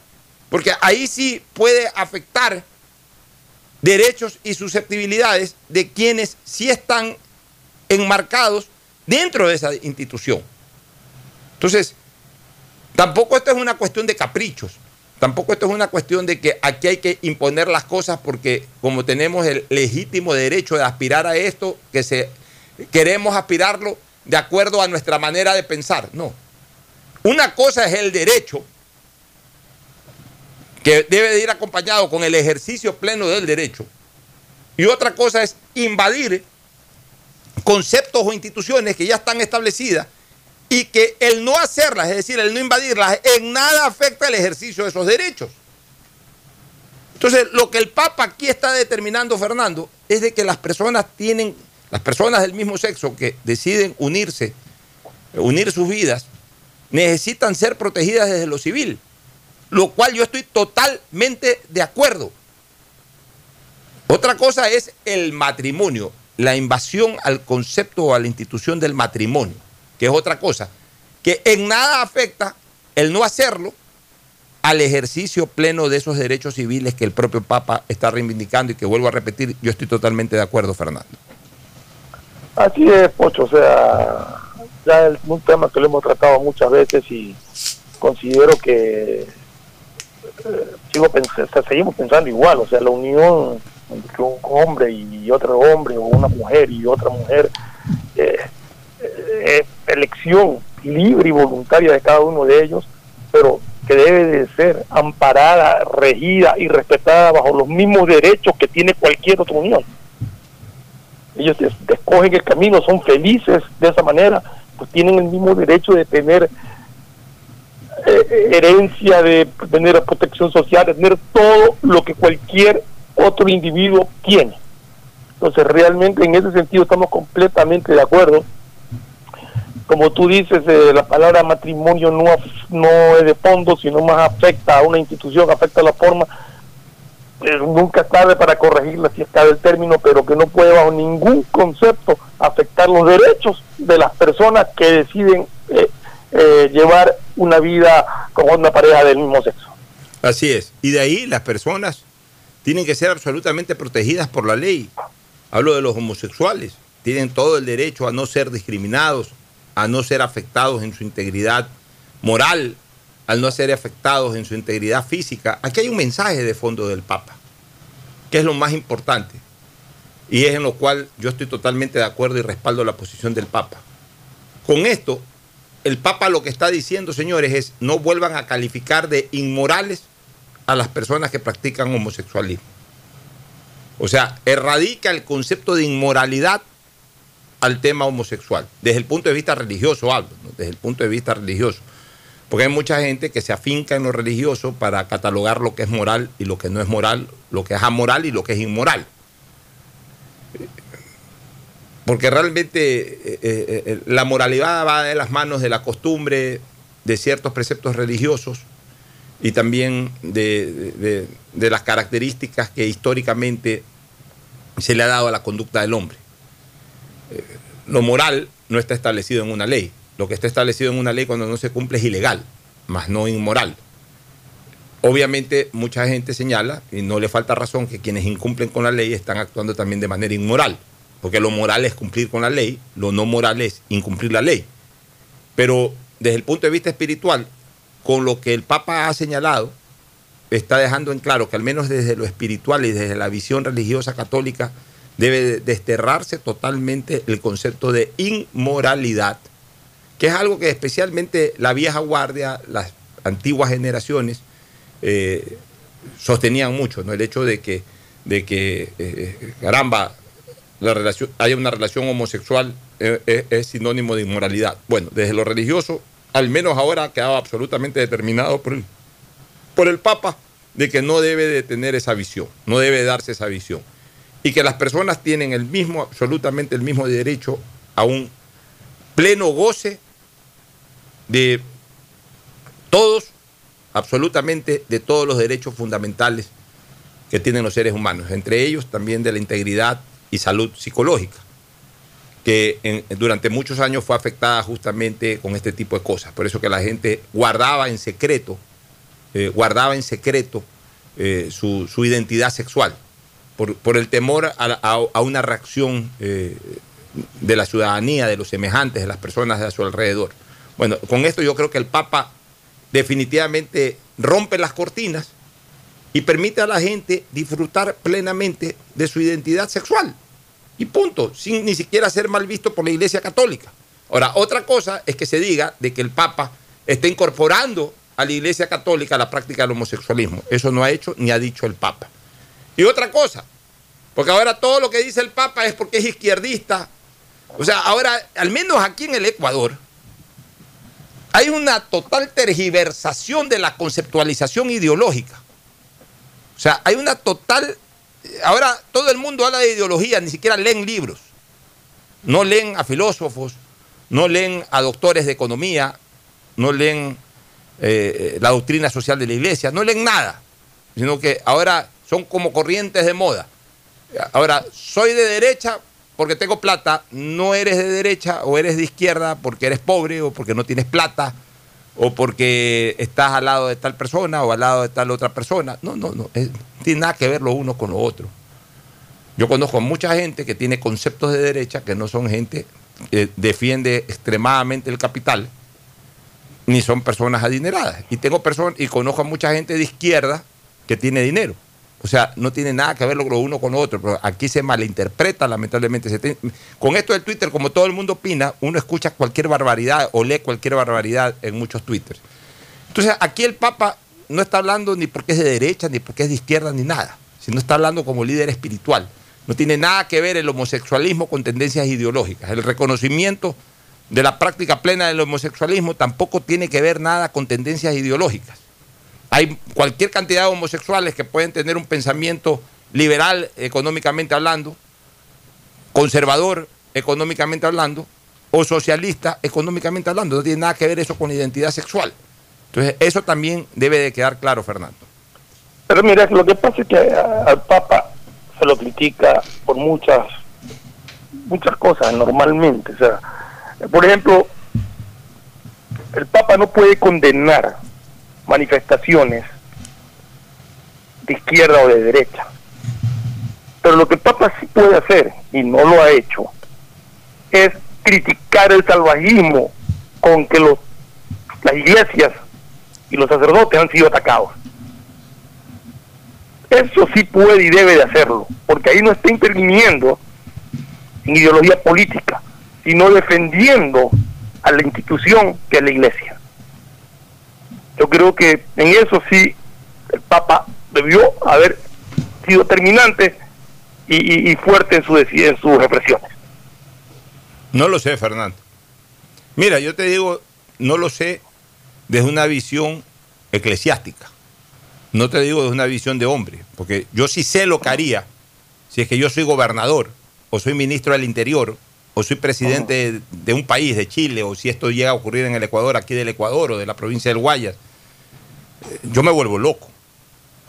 Porque ahí sí puede afectar derechos y susceptibilidades de quienes sí están enmarcados dentro de esa institución. Entonces, tampoco esto es una cuestión de caprichos. Tampoco esto es una cuestión de que aquí hay que imponer las cosas porque como tenemos el legítimo derecho de aspirar a esto, que se, queremos aspirarlo de acuerdo a nuestra manera de pensar. No. Una cosa es el derecho, que debe de ir acompañado con el ejercicio pleno del derecho. Y otra cosa es invadir conceptos o instituciones que ya están establecidas y que el no hacerlas, es decir, el no invadirlas, en nada afecta el ejercicio de esos derechos. Entonces, lo que el Papa aquí está determinando, Fernando, es de que las personas tienen, las personas del mismo sexo que deciden unirse, unir sus vidas, necesitan ser protegidas desde lo civil, lo cual yo estoy totalmente de acuerdo. Otra cosa es el matrimonio, la invasión al concepto o a la institución del matrimonio, que es otra cosa, que en nada afecta el no hacerlo al ejercicio pleno de esos derechos civiles que el propio Papa está reivindicando y que vuelvo a repetir, yo estoy totalmente de acuerdo, Fernando. Así es, Pocho, o sea, ya es un tema que lo hemos tratado muchas veces y considero que eh, sigo pens- o sea, seguimos pensando igual, o sea, la unión entre un hombre y otro hombre, o una mujer y otra mujer, eh, eh, es elección libre y voluntaria de cada uno de ellos, pero que debe de ser amparada, regida y respetada bajo los mismos derechos que tiene cualquier otra unión. Ellos es- escogen el camino, son felices de esa manera, pues tienen el mismo derecho de tener eh, herencia, de tener protección social, de tener todo lo que cualquier otro individuo tiene. Entonces, realmente en ese sentido estamos completamente de acuerdo. Como tú dices, eh, la palabra matrimonio no, no es de fondo, sino más afecta a una institución, afecta a la forma eh, nunca es tarde para corregirla si está el término, pero que no puede bajo ningún concepto afectar los derechos de las personas que deciden eh, eh, llevar una vida con una pareja del mismo sexo. Así es. Y de ahí las personas tienen que ser absolutamente protegidas por la ley. Hablo de los homosexuales. Tienen todo el derecho a no ser discriminados, a no ser afectados en su integridad moral, al no ser afectados en su integridad física. Aquí hay un mensaje de fondo del Papa, que es lo más importante. Y es en lo cual yo estoy totalmente de acuerdo y respaldo la posición del Papa. Con esto, el Papa lo que está diciendo, señores, es no vuelvan a calificar de inmorales a las personas que practican homosexualismo. O sea, erradica el concepto de inmoralidad al tema homosexual, desde el punto de vista religioso hablo, ¿no? desde el punto de vista religioso. Porque hay mucha gente que se afinca en lo religioso para catalogar lo que es moral y lo que no es moral, lo que es amoral y lo que es inmoral. Porque realmente eh, eh, eh, la moralidad va de las manos de la costumbre, de ciertos preceptos religiosos y también de, de- las características que históricamente se le ha dado a la conducta del hombre. Lo moral no está establecido en una ley. Lo que está establecido en una ley cuando no se cumple es ilegal, más no inmoral. Obviamente mucha gente señala, y no le falta razón, que quienes incumplen con la ley están actuando también de manera inmoral, porque lo moral es cumplir con la ley, lo no moral es incumplir la ley. Pero desde el punto de vista espiritual, con lo que el Papa ha señalado, está dejando en claro que al menos desde lo espiritual y desde la visión religiosa católica debe desterrarse totalmente el concepto de inmoralidad, que es algo que especialmente la vieja guardia, las antiguas generaciones, eh, sostenían mucho, ¿no? El hecho de que, de que eh, caramba, la relación, haya una relación homosexual eh, es, es sinónimo de inmoralidad. Bueno, desde lo religioso, al menos ahora ha quedado absolutamente determinado por el, por el Papa de que no debe de tener esa visión, no debe darse esa visión. Y que las personas tienen el mismo, absolutamente el mismo derecho a un pleno goce de todos, absolutamente de todos los derechos fundamentales que tienen los seres humanos, entre ellos también de la integridad y salud psicológica, que durante muchos años fue afectada justamente con este tipo de cosas. Por eso que la gente guardaba en secreto, eh, guardaba en secreto eh, su, su identidad sexual, por, por el temor a, a- una reacción eh, de la ciudadanía, de los semejantes, de las personas a su alrededor. Bueno, con esto yo creo que el Papa definitivamente rompe las cortinas y permite a la gente disfrutar plenamente de su identidad sexual. Y punto, sin ni siquiera ser mal visto por la Iglesia Católica. Ahora, otra cosa es que se diga de que el Papa está incorporando a la Iglesia Católica la práctica del homosexualismo. Eso no ha hecho ni ha dicho el Papa. Y otra cosa, porque ahora todo lo que dice el Papa es porque es izquierdista. O sea, ahora, al menos aquí en el Ecuador, hay una total tergiversación de la conceptualización ideológica. O sea, hay una total... Ahora todo el mundo habla de ideología, ni siquiera leen libros. No leen a filósofos, no leen a doctores de economía, no leen eh, la doctrina social de la iglesia, no leen nada, sino que ahora son como corrientes de moda. Ahora, soy de derecha porque tengo plata, no eres de derecha o eres de izquierda porque eres pobre o porque no tienes plata o porque estás al lado de tal persona o al lado de tal otra persona. No, no, no, es- tiene nada que ver lo uno con lo otro. Yo conozco mucha gente que tiene conceptos de derecha que no son gente que defiende extremadamente el capital, ni son personas adineradas. Y tengo personas, y conozco a mucha gente de izquierda que tiene dinero. O sea, no tiene nada que ver lo uno con lo otro, pero aquí se malinterpreta, lamentablemente. Con esto del Twitter, como todo el mundo opina, uno escucha cualquier barbaridad o lee cualquier barbaridad en muchos Twitters. Entonces, aquí el Papa no está hablando ni porque es de derecha, ni porque es de izquierda, ni nada, sino está hablando como líder espiritual. No tiene nada que ver el homosexualismo con tendencias ideológicas. El reconocimiento de la práctica plena del homosexualismo tampoco tiene que ver nada con tendencias ideológicas. Hay cualquier cantidad de homosexuales que pueden tener un pensamiento liberal económicamente hablando, conservador económicamente hablando, o socialista económicamente hablando. No tiene nada que ver eso con la identidad sexual. Entonces, eso también debe de quedar claro, Fernando. Pero mira, lo que pasa es que a- al Papa se lo critica por muchas muchas cosas normalmente. O sea, por ejemplo, el Papa no puede condenar manifestaciones de izquierda o de derecha. Pero lo que Papa sí puede hacer, y no lo ha hecho, es criticar el salvajismo con que los, las iglesias y los sacerdotes han sido atacados. Eso sí puede y debe de hacerlo, porque ahí no está interviniendo en ideología política, sino defendiendo a la institución que es la iglesia. Yo creo que en eso sí el Papa debió haber sido terminante y, y- y fuerte en, su, en sus expresiones. No lo sé, Fernando. Mira, yo te digo, no lo sé desde una visión eclesiástica. No te digo desde una visión de hombre, porque yo sí sé lo que haría si es que yo soy gobernador, o soy ministro del Interior, o soy presidente de, de un país, de Chile, o si esto llega a ocurrir en el Ecuador, aquí del Ecuador, o de la provincia del Guayas. Eh, Yo me vuelvo loco.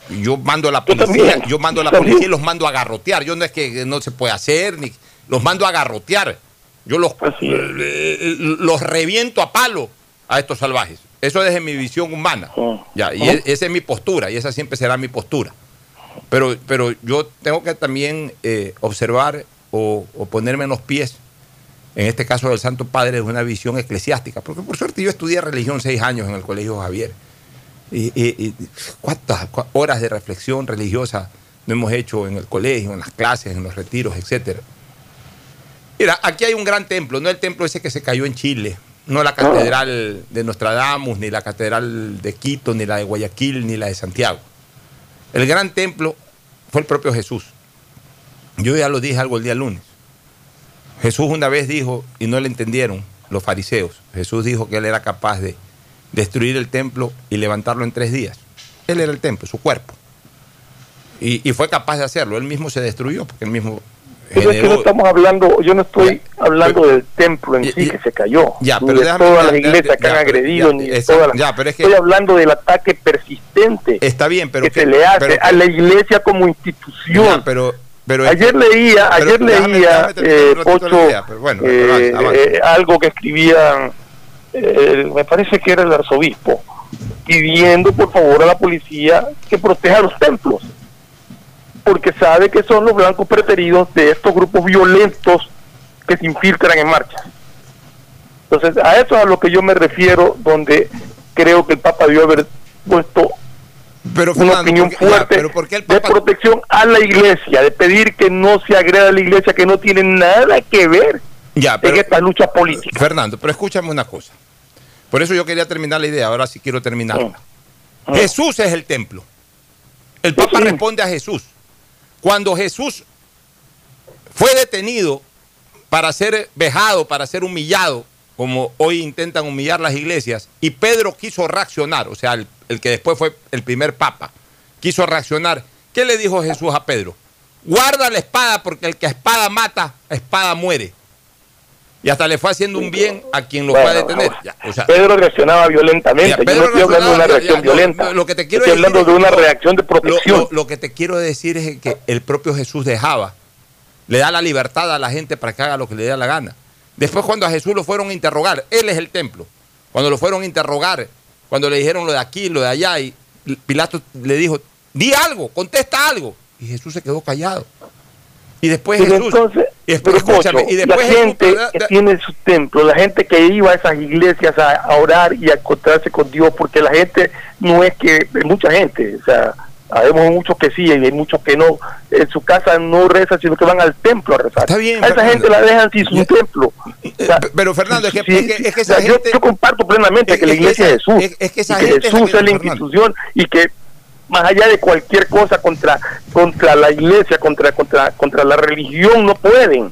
Yo mando a la policía, yo mando a la policía y los mando a garrotear. Yo no es que no se puede hacer, ni los mando a garrotear. Yo los, eh, los reviento a palo a estos salvajes. Eso desde mi visión humana. Ya, y e- esa es mi postura, y esa siempre será mi postura. Pero, pero yo tengo que también eh, observar o, o ponerme en los pies, en este caso del Santo Padre, de una visión eclesiástica. Porque por suerte yo estudié religión seis años en el Colegio Javier. Y cuántas horas de reflexión religiosa no hemos hecho en el colegio, en las clases, en los retiros, etcétera. Mira, aquí hay un gran templo, no el templo ese que se cayó en Chile, no la catedral de Nostradamus, ni la catedral de Quito, ni la de Guayaquil, ni la de Santiago. El gran templo fue el propio Jesús. Yo ya lo dije algo el día lunes. Jesús una vez dijo, y no le entendieron los fariseos, Jesús dijo que él era capaz de destruir el templo y levantarlo en tres días. Él era el templo, su cuerpo. Y, y fue capaz de hacerlo. Él mismo se destruyó porque él mismo Pero es que no estamos hablando, yo no estoy hablando del templo en sí que se cayó, Ya, ni pero de déjame- todas las iglesias que han agredido, ni de todas las... ya, pero es que- Estoy hablando del ataque persistente Está bien, pero que, se le hace pero- a la iglesia como institución. Pero, pero ayer leía, ayer leía, algo que escribían, eh, me parece que era el arzobispo, pidiendo por favor a la policía que proteja los templos, porque sabe que son los blancos preferidos de estos grupos violentos que se infiltran en marcha. Entonces, a eso es a lo que yo me refiero, donde creo que el Papa debió haber puesto Pero, una Fernando, opinión ¿por qué- ya, fuerte pero ¿por qué el de protección a la iglesia, de pedir que no se agreda a la iglesia, que no tiene nada que ver Ya, pero- en esta lucha política. Fernando, pero escúchame una cosa. Por eso yo quería terminar la idea, ahora sí quiero terminarla. Ah. Jesús es el templo. El Papa responde a Jesús. Cuando Jesús fue detenido para ser vejado, para ser humillado, como hoy intentan humillar las iglesias, y Pedro quiso reaccionar, o sea, el, el que después fue el primer papa, quiso reaccionar. ¿Qué le dijo Jesús a Pedro? Guarda la espada porque el que a espada mata, a espada muere. Y hasta le fue haciendo un bien a quien lo fue a Bueno, detener. Ya, o sea, Pedro reaccionaba violentamente. Yo no estoy hablando de una ya, reacción ya, violenta. no, lo que te quiero estoy decir hablando es de una reacción de Lo, protección. lo- lo que te quiero decir es que el propio Jesús dejaba, le da la libertad a la gente para que haga lo que le dé la gana. Después cuando a Jesús lo fueron a interrogar, él es el templo, cuando lo fueron a interrogar, cuando le dijeron lo de aquí, lo de allá, y Pilato le dijo, di algo, contesta algo. Y Jesús se quedó callado. Y después Jesús... entonces, y después, escúchame, y después la Jesús- gente da- que da- tiene su templo, la gente que iba a esas iglesias a, a orar y a encontrarse con Dios, porque la gente no es que, mucha gente, o sea, sabemos muchos que sí y hay muchos que no, en su casa no rezan, sino que van al templo a rezar. Está bien, a esa Fernando. gente la dejan sin su templo. O sea, pero Fernando, es que, sí, es que- es que o sea, esa yo- gente... yo, comparto plenamente es- que la es que iglesia esa- es Jesús, es- que esa y que gente Jesús que- es la institución y que más allá de cualquier cosa contra contra la iglesia, contra contra contra la religión no pueden,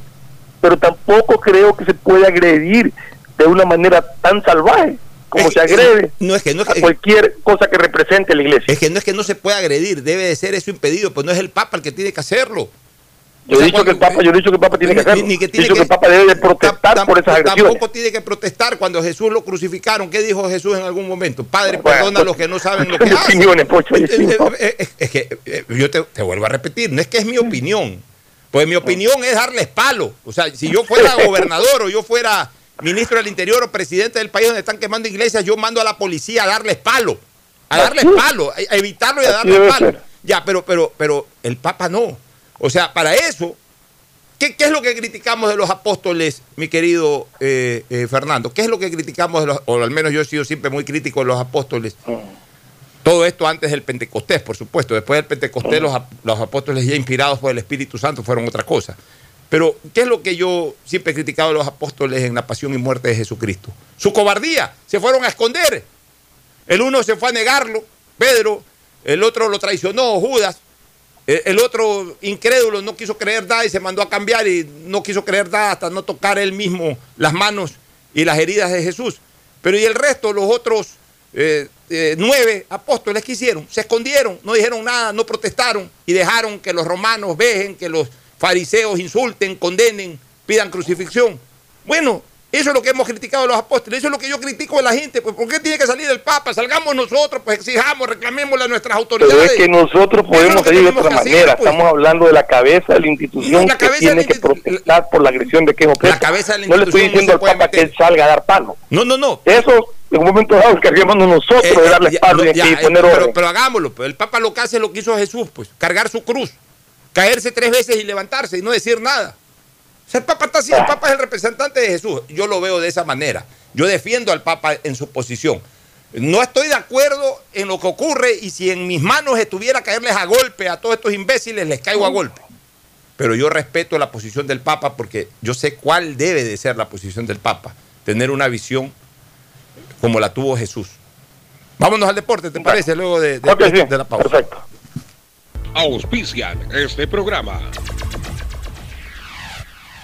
pero tampoco creo que se puede agredir de una manera tan salvaje como se agrede no es que no es a cualquier cosa que represente la iglesia. Es que no es que no se pueda agredir, debe de ser eso impedido, pues no es el Papa el que tiene que hacerlo. Yo he dicho que el Papa, yo he dicho que el Papa tiene que hacerlo. Ni que He dicho que que- el Papa debe de protestar Tam- por esas agresiones. Tampoco tiene que protestar cuando Jesús lo crucificaron. ¿Qué dijo Jesús en algún momento? Padre, Bueno, perdona a pues, los que no saben lo que hacen. ahí Eh, eh, ¿no? eh, eh, Es que yo te, te vuelvo a repetir, no es que es mi opinión. Pues mi opinión es darles palo. O sea, si yo fuera gobernador o yo fuera ministro del Interior o presidente del país donde están quemando iglesias, yo mando a la policía a darles palo. A darles palo, a evitarlo y a darles palo. Ya, pero, pero, pero el Papa no. O sea, para eso, ¿qué, es lo que criticamos de los apóstoles, mi querido eh, eh, Fernando? ¿Qué es lo que criticamos de los, o al menos yo he sido siempre muy crítico de los apóstoles? Todo esto antes del Pentecostés, por supuesto. Después del Pentecostés, los, los apóstoles ya inspirados por el Espíritu Santo fueron otra cosa. Pero, ¿qué es lo que yo siempre he criticado de los apóstoles en la pasión y muerte de Jesucristo? Su cobardía. Se fueron a esconder. El uno se fue a negarlo, Pedro. El otro lo traicionó, Judas. El el otro incrédulo no quiso creer nada y se mandó a cambiar y no quiso creer nada hasta no tocar él mismo las manos y las heridas de Jesús. Pero y el resto, los otros eh, eh, nueve apóstoles que hicieron, se escondieron, no dijeron nada, no protestaron y dejaron que los romanos vejen, que los fariseos insulten, condenen, pidan crucifixión. Bueno, eso es lo que hemos criticado de los apóstoles, eso es lo que yo critico de la gente. Pues, ¿Por qué tiene que salir el Papa? Salgamos nosotros, pues exijamos, reclamémosle a nuestras Pero autoridades. es que nosotros es podemos que salir de otra que hacer, manera. pues. Estamos hablando de la cabeza de la institución La que tiene que protestar por la agresión de Quejo La cabeza de la No le estoy no diciendo al Papa que él salga a dar palo. No, no, no. Eso, en un momento dado, encarguémonos nosotros Eh, de eh, darle ya, palo no, y, eh, poner pero, orden. pero hagámoslo. pues. El Papa lo que hace lo que hizo Jesús, pues, cargar su cruz, caerse tres veces y levantarse y no decir nada. O sea, el Papa está así, el Papa es el representante de Jesús. Yo lo veo de esa manera. Yo defiendo al Papa en su posición. No estoy de acuerdo en lo que ocurre y si en mis manos estuviera caerles a golpe a todos estos imbéciles, les caigo a golpe. Pero yo respeto la posición del Papa porque yo sé cuál debe de ser la posición del Papa. Tener una visión como la tuvo Jesús. Vámonos al deporte, ¿te parece? Luego de, de- de la pausa. Perfecto. Auspician este programa.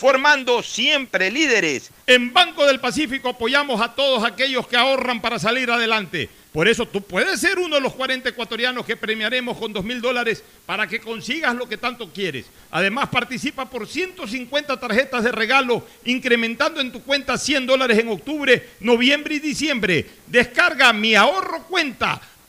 formando siempre líderes. En Banco del Pacífico apoyamos a todos aquellos que ahorran para salir adelante. Por eso tú puedes ser uno de los 40 ecuatorianos que premiaremos con 2 mil dólares para que consigas lo que tanto quieres. Además, participa por 150 tarjetas de regalo, incrementando en tu cuenta 100 dólares en octubre, noviembre y diciembre. Descarga mi ahorro cuenta.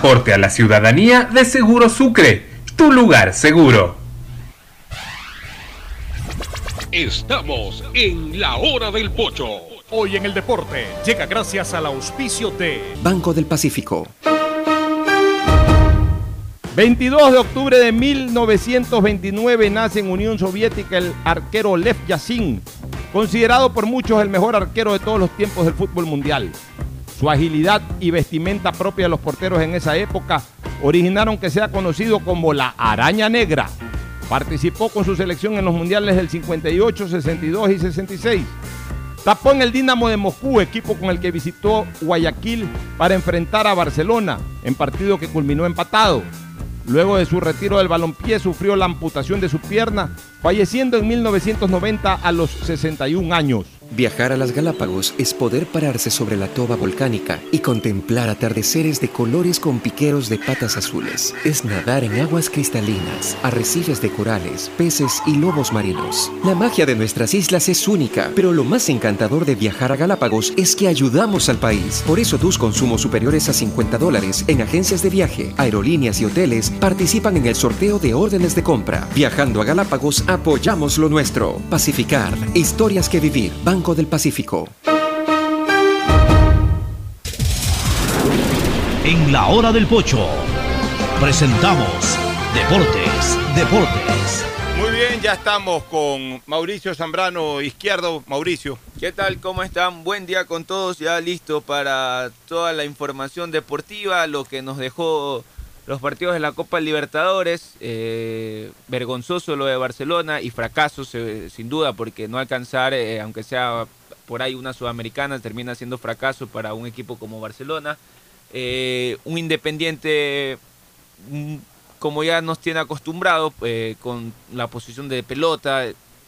aporte a la ciudadanía de Seguro Sucre, tu lugar seguro. Estamos en la hora del pocho. Hoy en el deporte llega gracias al auspicio de Banco del Pacífico. 22 de octubre de 1929 nace en Unión Soviética el arquero Lev Yashin, considerado por muchos el mejor arquero de todos los tiempos del fútbol mundial. Su agilidad y vestimenta propia de los porteros en esa época originaron que sea conocido como la araña negra. Participó con su selección en los mundiales del 58, 62 y 66. Tapó en el Dinamo de Moscú, equipo con el que visitó Guayaquil para enfrentar a Barcelona, en partido que culminó empatado. Luego de su retiro del balompié sufrió la amputación de su pierna, falleciendo en 1990 a los 61 años. Viajar a las Galápagos es poder pararse sobre la toba volcánica y contemplar atardeceres de colores con piqueros de patas azules. Es nadar en aguas cristalinas, arrecifes de corales, peces y lobos marinos. La magia de nuestras islas es única, pero lo más encantador de viajar a Galápagos es que ayudamos al país. Por eso tus consumos superiores a 50 dólares en agencias de viaje, aerolíneas y hoteles participan en el sorteo de órdenes de compra. Viajando a Galápagos apoyamos lo nuestro. Pacificar, historias que vivir. Banco del Pacífico. En la hora del pocho presentamos Deportes, Deportes. Muy bien, ya estamos con Mauricio Zambrano Izquierdo. Mauricio. ¿Qué tal? ¿Cómo están? Buen día con todos, ya listo para toda la información deportiva, lo que nos dejó los partidos de la Copa Libertadores, eh, vergonzoso lo de Barcelona y fracaso sin duda porque no alcanzar, eh, aunque sea por ahí una sudamericana, termina siendo fracaso para un equipo como Barcelona. Eh, un Independiente, mm, como ya nos tiene acostumbrado, con la posición de pelota.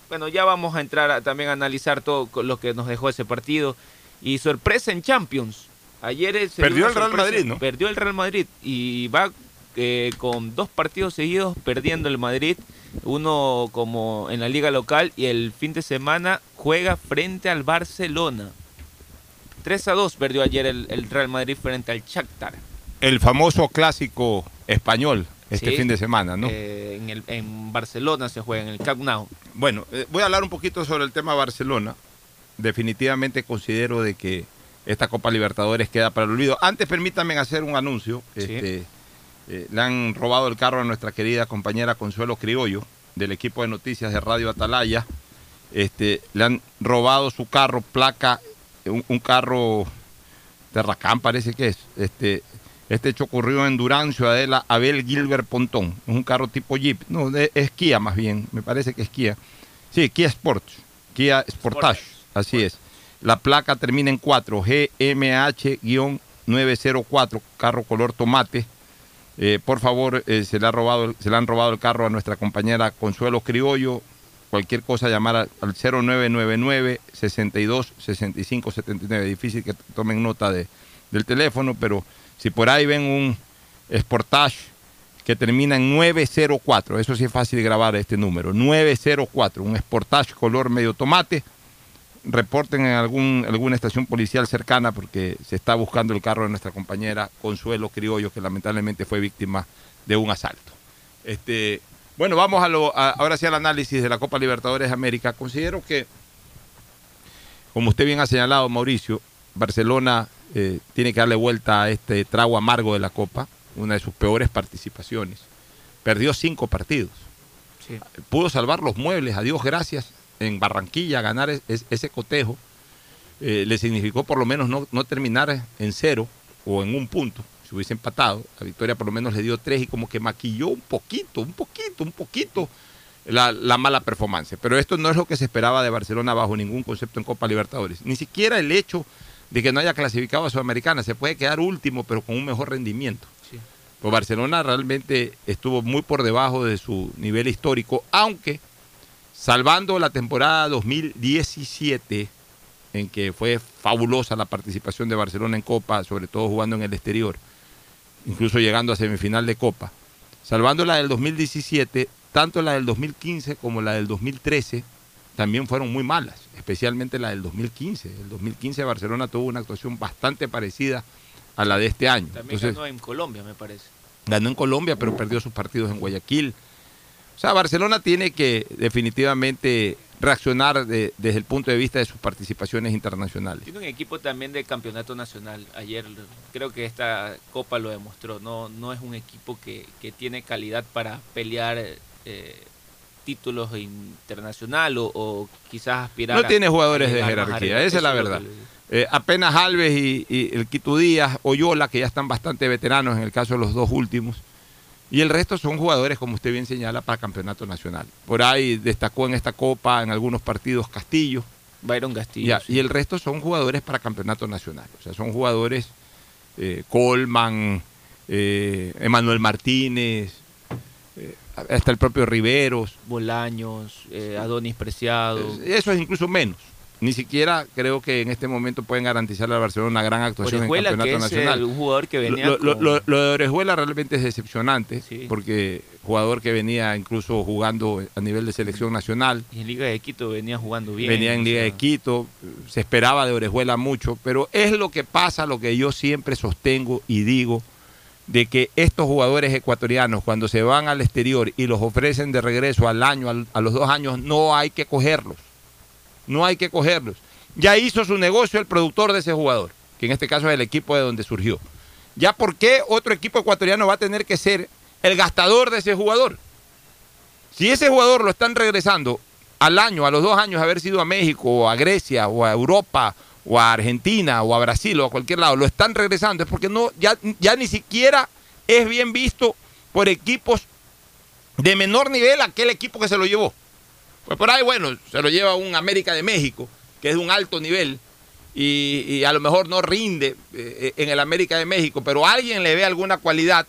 Bueno, ya vamos a entrar también a analizar todo lo que nos dejó ese partido. Y sorpresa en Champions. Ayer se Perdió el Real sorpresa. Madrid, ¿no? Perdió el Real Madrid y va eh, con dos partidos seguidos perdiendo el Madrid. Uno como en la liga local y el fin de semana juega frente al Barcelona. 3 a 2 perdió ayer el, el Real Madrid frente al Shakhtar. El famoso clásico español este Sí, fin de semana, ¿no? eh, en, el, en Barcelona se juega, en el Camp Nou. Bueno, eh, voy a hablar un poquito sobre el tema Barcelona. Definitivamente considero de que esta Copa Libertadores queda para el olvido. Antes permítanme hacer un anuncio. Este, eh, le han robado el carro a nuestra querida compañera Consuelo Criollo del equipo de noticias de Radio Atalaya. Este, le han robado su carro, placa, un, un carro de Racán parece que es. Este, este hecho ocurrió en Durancio, Adela, Abel Gilbert Pontón. Es un carro tipo Jeep. No, de- es Kia más bien. Me parece que es Kia. Sí, Kia Sports. Kia Sportage. Así es. La placa termina en 4. GMH-904. Carro color tomate. Eh, por favor, eh, se, le ha robado, se le han robado el carro a nuestra compañera Consuelo Criollo. Cualquier cosa, llamar al, al 0999 62 65 79. Difícil que tomen nota de, del teléfono, pero si por ahí ven un Sportage que termina en 904, eso sí es fácil grabar este número, 904, un Sportage color medio tomate, reporten en algún, alguna estación policial cercana porque se está buscando el carro de nuestra compañera Consuelo Criollo, que lamentablemente fue víctima de un asalto. Este, bueno, vamos a lo, a- ahora sí al análisis de la Copa Libertadores de América. Considero que, como usted bien ha señalado, Mauricio, Barcelona eh, tiene que darle vuelta a este trago amargo de la Copa, una de sus peores participaciones. Perdió cinco partidos. Pudo salvar los muebles, a Dios gracias, en Barranquilla, ganar es- es- ese cotejo. eh, le significó por lo menos no, no terminar en cero o en un punto. Si hubiese empatado, la victoria por lo menos le dio tres y como que maquilló un poquito, un poquito, un poquito la, la mala performance. Pero esto no es lo que se esperaba de Barcelona bajo ningún concepto en Copa Libertadores. Ni siquiera el hecho de que no haya clasificado a Sudamericana. Se puede quedar último, pero con un mejor rendimiento. Pues Barcelona realmente estuvo muy por debajo de su nivel histórico, aunque salvando la temporada 2017, en que fue fabulosa la participación de Barcelona en Copa, sobre todo jugando en el exterior, incluso llegando a semifinal de Copa. Salvando la del 2017, tanto la del 2015 como la del 2013 también fueron muy malas, especialmente la del 2015. El 2015 Barcelona tuvo una actuación bastante parecida a la de este año. También Entonces, ganó en Colombia, me parece. ganó en Colombia, pero perdió sus partidos en Guayaquil. O sea, Barcelona tiene que definitivamente reaccionar de- desde el punto de vista de sus participaciones internacionales. Tiene un equipo también de campeonato nacional. Ayer creo que esta copa lo demostró. No, no es un equipo que, que tiene calidad para pelear eh, títulos internacional o, o quizás aspirar No a- tiene a jugadores de jerarquía, esa es la verdad. Eh, apenas Alves y, y el Quito Díaz, Oyola, que ya están bastante veteranos en el caso de los dos últimos. Y el resto son jugadores, como usted bien señala, para campeonato nacional. Por ahí destacó en esta copa, en algunos partidos, Castillo. Byron Castillo. Ya, sí. Y el resto son jugadores para campeonato nacional. O sea, son jugadores eh, Colman, eh, Emanuel Martínez, eh, hasta el propio Riveros. Bolaños, eh, Adonis Preciado. Eso es incluso menos. Ni siquiera creo que en este momento pueden garantizarle al Barcelona una gran actuación Orejuela, en que campeonato es nacional. eh, un jugador que venía Lo, lo- con- lo- lo de Orejuela realmente es decepcionante, porque jugador que venía incluso jugando a nivel de selección nacional, y en Liga de Quito venía jugando bien. venía en o Liga sea, de Quito, se esperaba de Orejuela mucho, pero es lo que pasa, lo que yo siempre sostengo y digo, de que estos jugadores ecuatorianos cuando se van al exterior y los ofrecen de regreso al año, al- a los dos años, no hay que cogerlos, no hay que cogerlos. Ya hizo su negocio el productor de ese jugador, que en este caso es el equipo de donde surgió. Ya por qué otro equipo ecuatoriano va a tener que ser el gastador de ese jugador. Si ese jugador lo están regresando al año, a los dos años haber sido a México, o a Grecia, o a Europa, o a Argentina, o a Brasil, o a cualquier lado, lo están regresando, es porque no, ya, ya ni siquiera es bien visto por equipos de menor nivel aquel equipo que se lo llevó. Pues por ahí, bueno, se lo lleva un América de México, que es de un alto nivel, y, y a lo mejor no rinde eh, en el América de México, pero alguien le ve alguna cualidad,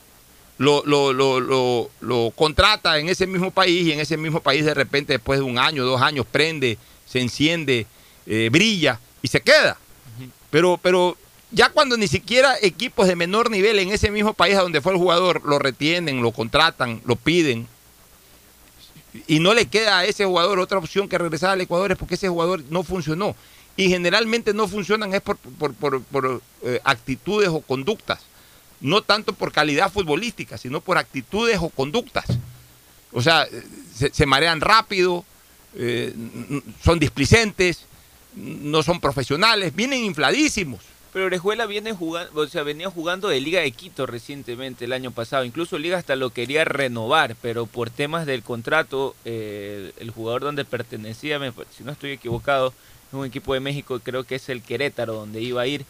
lo, lo, lo, lo, lo contrata en ese mismo país y en ese mismo país de repente después de un año, dos años, prende, se enciende, eh, brilla y se queda. Pero, pero ya cuando ni siquiera equipos de menor nivel en ese mismo país a donde fue el jugador lo retienen, lo contratan, lo piden, y no le queda a ese jugador otra opción que regresar al Ecuador es porque ese jugador no funcionó. Y generalmente no funcionan es por, por- por- por, eh, actitudes o conductas. No tanto por calidad futbolística, sino por actitudes o conductas. O sea, eh, se, marean rápido, eh, son displicentes, no son profesionales, vienen infladísimos. Pero Orejuela viene jugando, o sea, venía jugando de Liga de Quito recientemente el año pasado. Incluso Liga hasta lo quería renovar, pero por temas del contrato, eh, el jugador donde pertenecía, me- si no estoy equivocado, es un equipo de México, creo que es el Querétaro, donde iba a ir.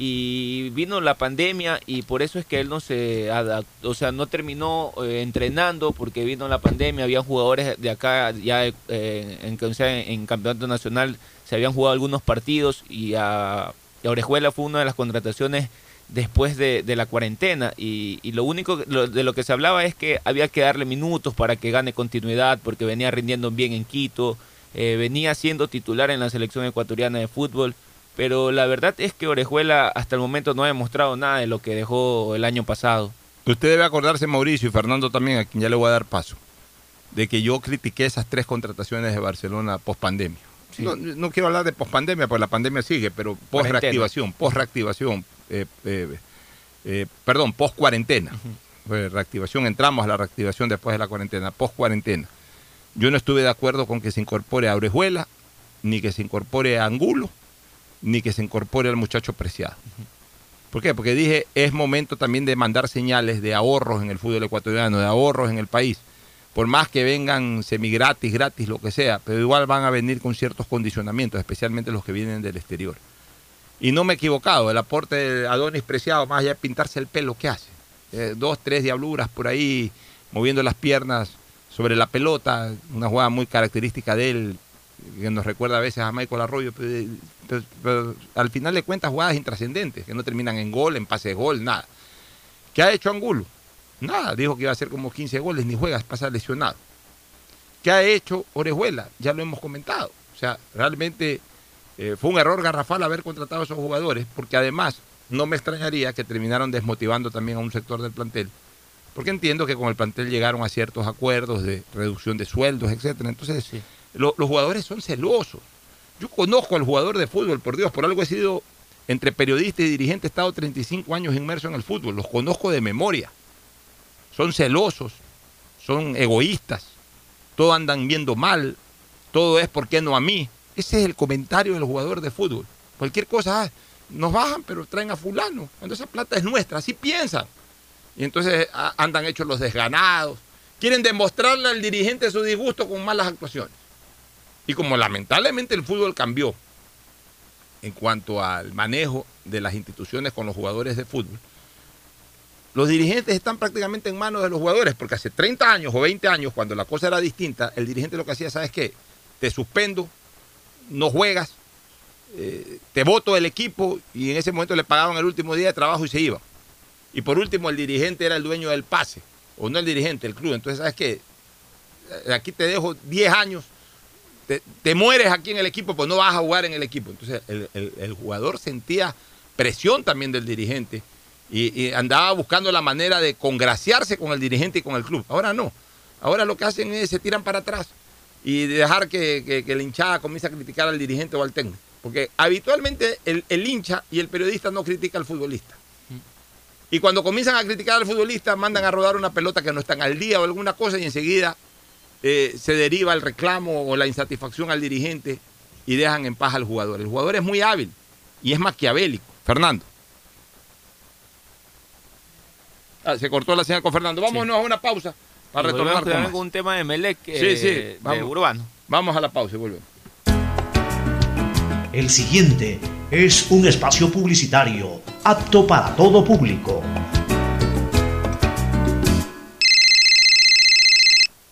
Y vino la pandemia y por eso es que él no se adaptó, o sea, no terminó eh, entrenando porque vino la pandemia. Había jugadores de acá ya eh, en, o sea, en campeonato nacional, se habían jugado algunos partidos y a, Orejuela fue una de las contrataciones después de, la cuarentena y, lo único de lo que se hablaba es que había que darle minutos para que gane continuidad porque venía rindiendo bien en Quito, eh, venía siendo titular en la selección ecuatoriana de fútbol, pero la verdad es que Orejuela hasta el momento no ha demostrado nada de lo que dejó el año pasado. Usted debe acordarse, Mauricio y Fernando también, a quien ya le voy a dar paso, de que yo critiqué esas tres contrataciones de Barcelona post pandemia. No, no quiero hablar de post pandemia, porque la pandemia sigue, pero post Cuarentena. reactivación, post reactivación, eh, eh, eh, perdón, post cuarentena. Pues, reactivación, entramos a la reactivación después de la cuarentena, post cuarentena. Yo no estuve de acuerdo con que se incorpore a Orejuela, ni que se incorpore a Angulo, ni que se incorpore al muchacho preciado. ¿Por qué? Porque dije, es momento también de mandar señales de ahorros en el fútbol ecuatoriano, de ahorros en el país. Por más que vengan semigratis, gratis, lo que sea, pero igual van a venir con ciertos condicionamientos, especialmente los que vienen del exterior. Y no me he equivocado, el aporte de Adonis Preciado, más allá de pintarse el pelo, ¿qué hace? Eh, dos, tres diabluras por ahí, moviendo las piernas sobre la pelota, una jugada muy característica de él, que nos recuerda a veces a Michael Arroyo, pero, al final de cuentas jugadas intrascendentes, que no terminan en gol, en pase de gol, nada. ¿Qué ha hecho Angulo? Nada, dijo que iba a hacer como 15 goles, ni juegas, pasa lesionado. ¿Qué ha hecho Orejuela? Ya lo hemos comentado. O sea, realmente eh, fue un error garrafal haber contratado a esos jugadores, porque además no me extrañaría que terminaron desmotivando también a un sector del plantel, porque entiendo que con el plantel llegaron a ciertos acuerdos de reducción de sueldos, etcétera. Entonces, lo- los jugadores son celosos. Yo conozco al jugador de fútbol, por Dios, por algo he sido entre periodista y dirigente, he estado 35 años inmerso en el fútbol, los conozco de memoria. Son celosos, son egoístas, todo andan viendo mal, todo es por qué no a mí. Ese es el comentario del jugador de fútbol. Cualquier cosa, ah, nos bajan, pero traen a fulano. Cuando esa plata es nuestra, así piensan. Y entonces andan hechos los desganados. Quieren demostrarle al dirigente su disgusto con malas actuaciones. Y como lamentablemente el fútbol cambió en cuanto al manejo de las instituciones con los jugadores de fútbol, los dirigentes están prácticamente en manos de los jugadores, porque hace 30 años o 20 años, cuando la cosa era distinta, el dirigente lo que hacía, ¿sabes qué? Te suspendo, no juegas, eh, te voto del equipo y en ese momento le pagaban el último día de trabajo y se iban. Y por último, el dirigente era el dueño del pase, o no el dirigente, el club. Entonces, ¿sabes qué? Eh, Aquí te dejo 10 años, te, te mueres aquí en el equipo, pues no vas a jugar en el equipo. Entonces, el- el jugador sentía presión también del dirigente y, andaba buscando la manera de congraciarse con el dirigente y con el club. Ahora no. Ahora lo que hacen es se tiran para atrás y dejar que, que, la hinchada comience a criticar al dirigente o al técnico. Porque habitualmente el, el hincha y el periodista no critica al futbolista. Y cuando comienzan a criticar al futbolista, mandan a rodar una pelota que no están al día o alguna cosa y enseguida eh, se deriva el reclamo o la insatisfacción al dirigente y dejan en paz al jugador. El jugador es muy hábil y es maquiavélico. Fernando. Ah, se cortó la señal con Fernando. Vámonos a una pausa para Y retornar con más. un tema de Melec Sí, eh, sí, de vamos. Urbano. Vamos a la pausa y volvemos. El siguiente es un espacio publicitario apto para todo público.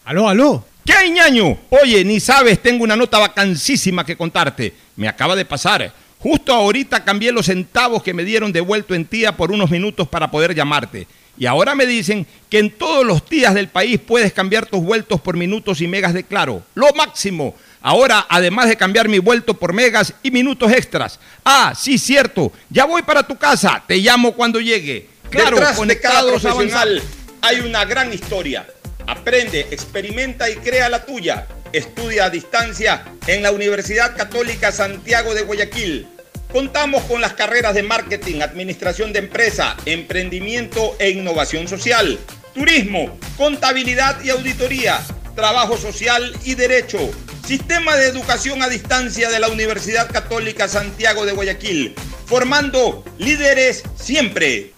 Aló, aló. ¿Qué, ñaño? Oye, ni sabes, tengo una nota vacancísima que contarte. Me acaba de pasar. Justo ahorita cambié los centavos que me dieron de vuelto en tía por unos minutos para poder llamarte. Y ahora me dicen que en todos los días del país puedes cambiar tus vueltos por minutos y megas de claro. Lo máximo. Ahora, además de cambiar mi vuelto por megas y minutos extras. Ah, sí, cierto. Ya voy para tu casa. Te llamo cuando llegue. Claro, Detrás de cada conectados profesional avanzados. hay una gran historia. Aprende, experimenta y crea la tuya. Estudia a distancia en la Universidad Católica Santiago de Guayaquil. Contamos con las carreras de marketing, administración de empresa, emprendimiento e innovación social, turismo, contabilidad y auditoría, trabajo social y derecho. Sistema de educación a distancia de la Universidad Católica Santiago de Guayaquil, formando líderes siempre.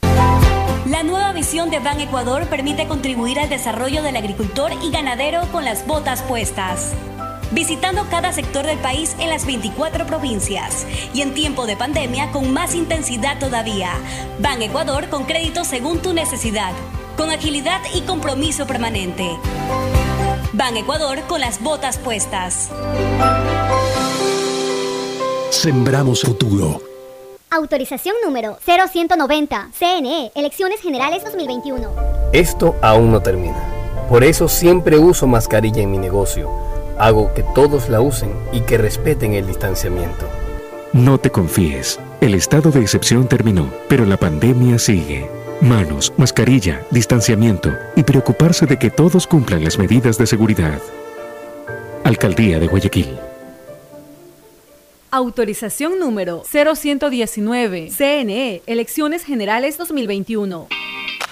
La nueva visión de Ban Ecuador permite contribuir al desarrollo del agricultor y ganadero con las botas puestas. Visitando cada sector del país en las 24 provincias y en tiempo de pandemia con más intensidad todavía. Ban Ecuador con crédito según tu necesidad, con agilidad y compromiso permanente. Ban Ecuador con las botas puestas. Sembramos futuro. Autorización número 0190. CNE, Elecciones Generales 2021. Esto aún no termina. Por eso siempre uso mascarilla en mi negocio. Hago que todos la usen y que respeten el distanciamiento. No te confíes. El estado de excepción terminó, pero la pandemia sigue. Manos, mascarilla, distanciamiento y preocuparse de que todos cumplan las medidas de seguridad. Alcaldía de Guayaquil. Autorización número 0119. CNE, Elecciones Generales 2021.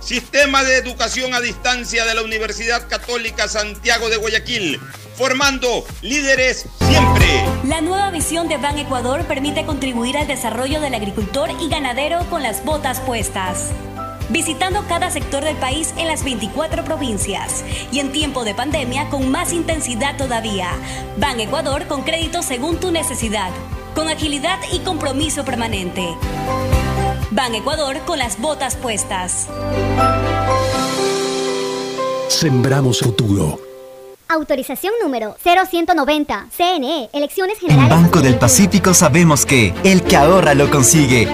Sistema de Educación a Distancia de la Universidad Católica Santiago de Guayaquil, formando líderes siempre. La nueva visión de Ban Ecuador permite contribuir al desarrollo del agricultor y ganadero con las botas puestas. Visitando cada sector del país en las 24 provincias y en tiempo de pandemia con más intensidad todavía. Ban Ecuador con crédito según tu necesidad, con agilidad y compromiso permanente. Ban Ecuador con las botas puestas. Sembramos futuro. Autorización número 0190. CNE, Elecciones En Generales. Banco del Pacífico sabemos que el que ahorra lo consigue.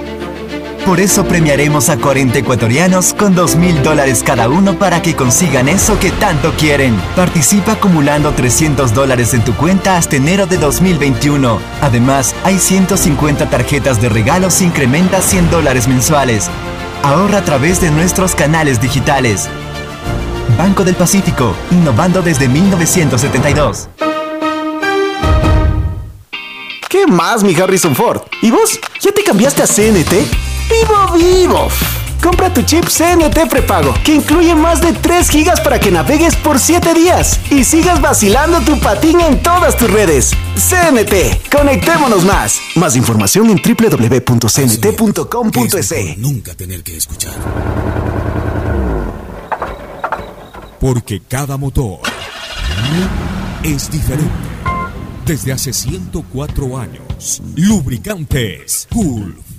Por eso premiaremos a 40 ecuatorianos con 2 mil dólares cada uno para que consigan eso que tanto quieren. Participa acumulando 300 dólares en tu cuenta hasta enero de 2021. Además, hay 150 tarjetas de regalos incrementa 100 dólares mensuales. Ahorra a través de nuestros canales digitales. Banco del Pacífico, innovando desde 1972. ¿Qué más, mi Harrison Ford? ¿Y vos? ¿Ya te cambiaste a CNT? ¡Vivo, vivo! Compra tu chip CNT prepago, que incluye más de 3 gigas para que navegues por 7 días y sigas vacilando tu patín en todas tus redes. CNT, conectémonos más. Más información en www.cnt.com.es. Nunca tener que escuchar. Porque cada motor es diferente. Desde hace 104 años, lubricantes Gulf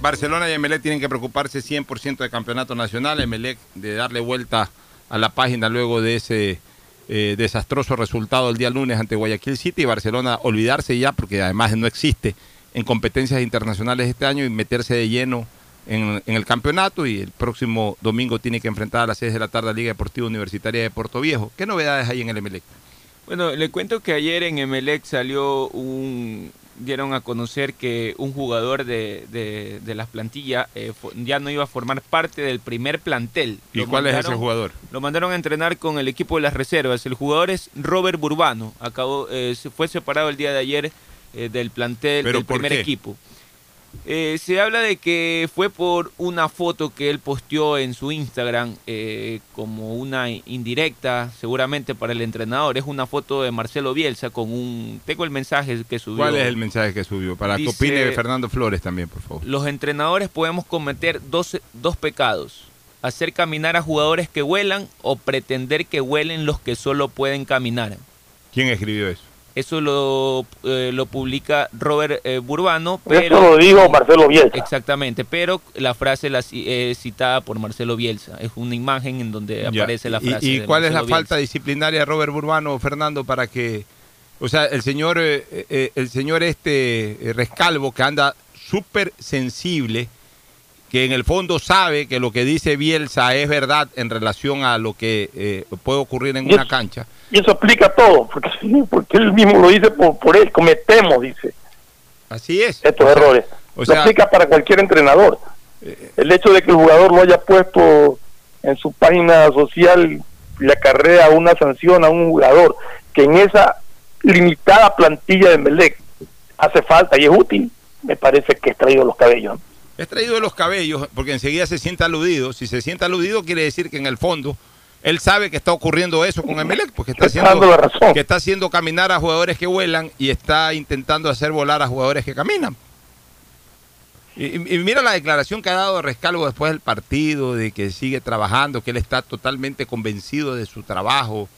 Barcelona y Emelec tienen que preocuparse 100% del campeonato nacional. Emelec de darle vuelta a la página luego de ese eh, desastroso resultado el día lunes ante Guayaquil City. Y Barcelona olvidarse ya, porque además no existe en competencias internacionales este año y meterse de lleno en, el campeonato. Y el próximo domingo tiene que enfrentar a las 6 de la tarde a Liga Deportiva Universitaria de Puerto Viejo. ¿Qué novedades hay en el Emelec? Bueno, le cuento que ayer en Emelec salió un, dieron a conocer que un jugador de, de, de las plantillas eh, ya no iba a formar parte del primer plantel. ¿Y Lo cuál es ese jugador? Lo mandaron a entrenar con el equipo de las reservas. El jugador es Robert Burbano. Acabó, eh, fue separado el día de ayer eh, del plantel ¿Pero del primer qué? equipo. Eh, se habla de que fue por una foto que él posteó en su Instagram eh, como una indirecta, seguramente para el entrenador. Es una foto de Marcelo Bielsa con un... Tengo el mensaje que subió. ¿Cuál es el mensaje que subió? Para que Dice- opine Fernando Flores también, por favor. Los entrenadores podemos cometer dos, dos pecados. Hacer caminar a jugadores que vuelan o pretender que vuelen los que solo pueden caminar. ¿Quién escribió eso? Eso lo, eh, lo publica Robert eh, Burbano, Eso pero... lo dijo Marcelo Bielsa. Exactamente, pero la frase la, es citada por Marcelo Bielsa. Es una imagen en donde Ya. aparece la ¿Y- frase. ¿Y, de cuál es la falta disciplinaria de Robert Burbano, Fernando, para que, o sea, el señor, eh, eh, el señor este eh, Rescalvo que anda súper sensible, que en el fondo sabe que lo que dice Bielsa es verdad en relación a lo que eh, puede ocurrir en una eso- cancha. Y eso explica todo, porque, porque él mismo lo dice por, por él, cometemos, dice, Así es. estos O sea, errores. o sea- eh, explica para cualquier entrenador. El hecho de que el jugador lo haya puesto en su página social le acarrea una sanción a un jugador que en esa limitada plantilla de Melec hace falta y es útil, me parece que es traído los cabellos. Es traído de los cabellos porque enseguida se siente aludido. Si se siente aludido quiere decir que en el fondo él sabe que está ocurriendo eso con Emelec porque está haciendo, la razón. que está haciendo caminar a jugadores que vuelan y está intentando hacer volar a jugadores que caminan. Y mira la declaración que ha dado Rescalvo después del partido, de que sigue trabajando, que él está totalmente convencido de su trabajo.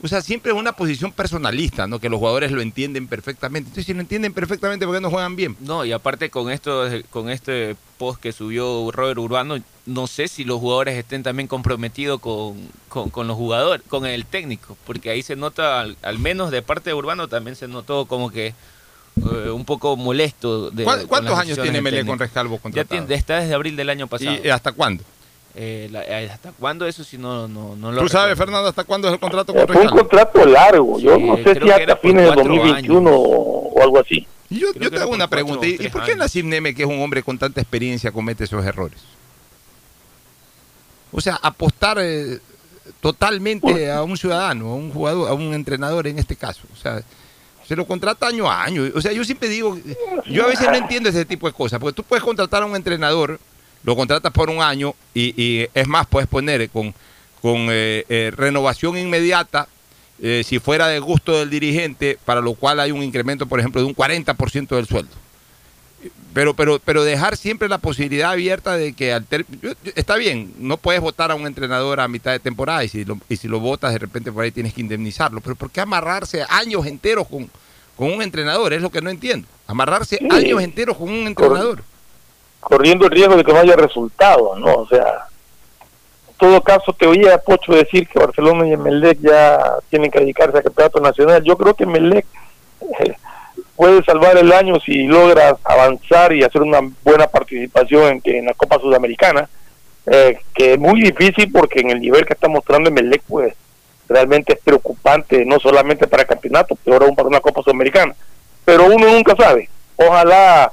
O sea, siempre es una posición personalista, ¿no? Que los jugadores lo entienden perfectamente. Entonces, si lo entienden perfectamente, ¿por qué no juegan bien? No, y aparte con esto, con este post que subió Robert Urbano, no sé si los jugadores estén también comprometidos con, con, con los jugadores, con el técnico, porque ahí se nota, al, al menos de parte de Urbano, también se notó como que eh, un poco molesto. De, ¿Cuán- con ¿Cuántos años tiene técnico. con Rescalvo Ya tiene, está desde abril del año pasado. ¿Y hasta cuándo? Eh, la- eh, ¿Hasta cuándo? Eso sí no, no, no lo ¿Tú sabes, recuerdo. Fernando, hasta cuándo es el contrato con Fue un Rescalvo? contrato largo, yo Sí, no sé si hasta fines de cuatro 2021 o algo así. Y Yo, yo te hago una pregunta. ¿Y, por qué. Nassim Neme, que es un hombre con tanta experiencia, comete esos errores? O sea, apostar eh, totalmente a un ciudadano, a un jugador, a un entrenador en este caso. O sea, se lo contrata año a año. O sea, yo siempre digo, yo a veces no entiendo ese tipo de cosas, porque tú puedes contratar a un entrenador, lo contratas por un año y, y es más, puedes poner con, con eh, eh, renovación inmediata, eh, si fuera de gusto del dirigente, para lo cual hay un incremento, por ejemplo, de un 40% del sueldo. Pero, pero, pero dejar siempre la posibilidad abierta de que al ter- está bien, no puedes votar a un entrenador a mitad de temporada y si lo, y si lo votas de repente por ahí tienes que indemnizarlo. Pero ¿por qué amarrarse años enteros con, con un entrenador? Es lo que no entiendo. Amarrarse Sí. años enteros con un entrenador. corriendo el riesgo de que no haya resultados, ¿no? O sea, todo caso te oía Pocho decir que Barcelona y Emelec ya tienen que dedicarse al campeonato nacional. Yo creo que Emelec eh, puedes salvar el año si logras avanzar y hacer una buena participación en, en la Copa Sudamericana, eh, que es muy difícil porque en el nivel que está mostrando Emelec, pues realmente es preocupante, no solamente para el campeonato, peor aún para una Copa Sudamericana. Pero uno nunca sabe. Ojalá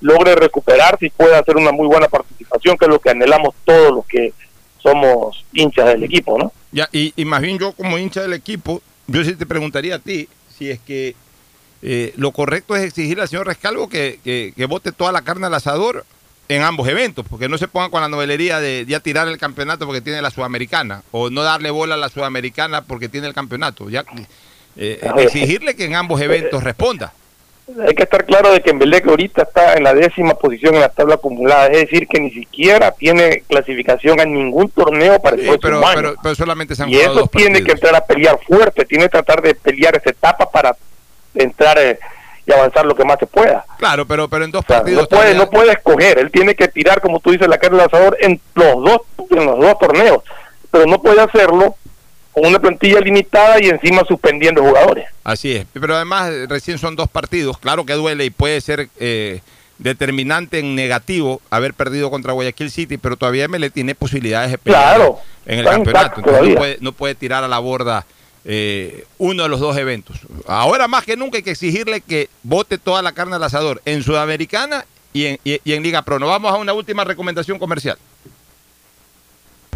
logre recuperarse y pueda hacer una muy buena participación, que es lo que anhelamos todos los que somos hinchas del equipo, ¿no? Ya, y, y más bien yo como hincha del equipo, yo sí te preguntaría a ti si es que eh, lo correcto es exigirle al señor Rescalvo que, que, que bote toda la carne al asador en ambos eventos, porque no se ponga con la novelería de ya tirar el campeonato porque tiene la sudamericana, o no darle bola a la sudamericana porque tiene el campeonato. Ya, eh, exigirle que en ambos eventos responda. Hay que estar claro de que Emelec ahorita está en la décima posición en la tabla acumulada, es decir, que ni siquiera tiene clasificación a ningún torneo para el Sí, próximo pero, año. pero, pero solamente se han y eso dos tiene que entrar a pelear fuerte, tiene que tratar de pelear esa etapa para entrar eh, y avanzar lo que más se pueda. Claro, pero, pero en dos O sea, partidos. no puede, todavía- no puede escoger, él tiene que tirar, como tú dices, la carne al asador en los dos, en los dos torneos, pero no puede hacerlo con una plantilla limitada y encima suspendiendo jugadores. Así es, pero además recién son dos partidos, claro que duele y puede ser eh, determinante en negativo haber perdido contra Guayaquil City, pero todavía me le tiene posibilidades de pelear Claro, en el campeonato, entonces no puede, no puede tirar a la borda eh, uno de los dos eventos. Ahora más que nunca hay que exigirle que bote toda la carne al asador en Sudamericana y en, y- y en Liga Pro. Nos vamos a una última recomendación comercial.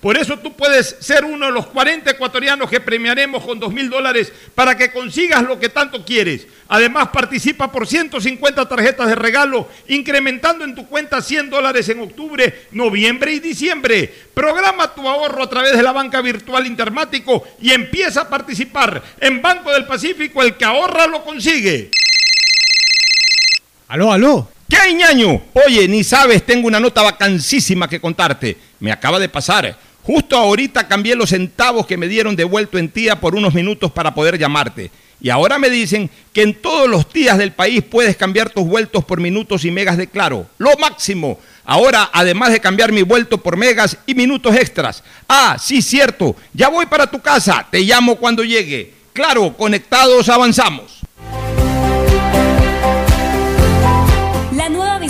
Por eso tú puedes ser uno de los 40 ecuatorianos que premiaremos con 2 mil dólares para que consigas lo que tanto quieres. Además participa por 150 tarjetas de regalo, incrementando en tu cuenta 100 dólares en octubre, noviembre y diciembre. Programa tu ahorro a través de la banca virtual Intermático y empieza a participar. En Banco del Pacífico el que ahorra lo consigue. Aló, aló. ¿Qué hay, ñaño? Oye, ni sabes, tengo una nota vacancísima que contarte. Me acaba de pasar. Justo ahorita cambié los centavos que me dieron devuelto en tía por unos minutos para poder llamarte. Y ahora me dicen que en todos los días del país puedes cambiar tus vueltos por minutos y megas de claro. Lo máximo. Ahora, además de cambiar mi vuelto por megas y minutos extras. Ah, sí, cierto. Ya voy para tu casa. Te llamo cuando llegue. Claro, conectados avanzamos.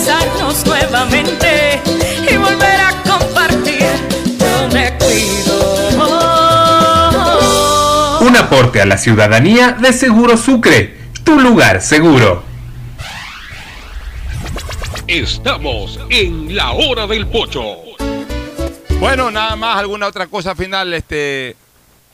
poder abrazarnos nuevamente y volver a compartir. Yo me cuido. Un aporte a la ciudadanía de Seguro Sucre, tu lugar seguro. Estamos en la hora del pocho. Bueno, nada más, alguna otra cosa final, este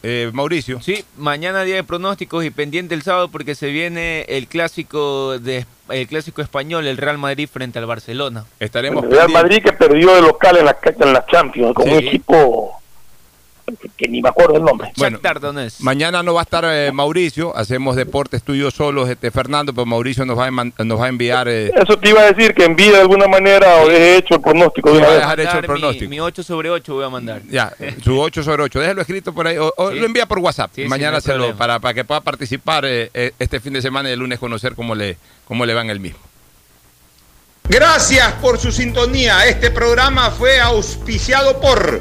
eh, Mauricio. Sí, mañana día de pronósticos y pendiente el sábado porque se viene el clásico de el clásico español, el Real Madrid frente al Barcelona. Estaremos El Real Madrid que perdió de local en la, en la Champions con Sí. un equipo que, ni me acuerdo el nombre. Bueno, mañana no va a estar eh, Mauricio, hacemos deportes tuyos solos, este Fernando, pero Mauricio nos va a, nos va a enviar. eh, Eso te iba a decir que envíe de alguna manera o deje hecho el pronóstico de una vez. dejar hecho el Mi- pronóstico. Mi, 8 sobre 8 voy a mandar. Ya, su 8 sobre 8. Déjelo escrito por ahí. O, o Sí. lo envía por WhatsApp. Sí, sí, Mañana no se lo, para, para que pueda participar eh, eh, este fin de semana y el lunes conocer cómo le, cómo le va en el mismo. Gracias por su sintonía. Este programa fue auspiciado por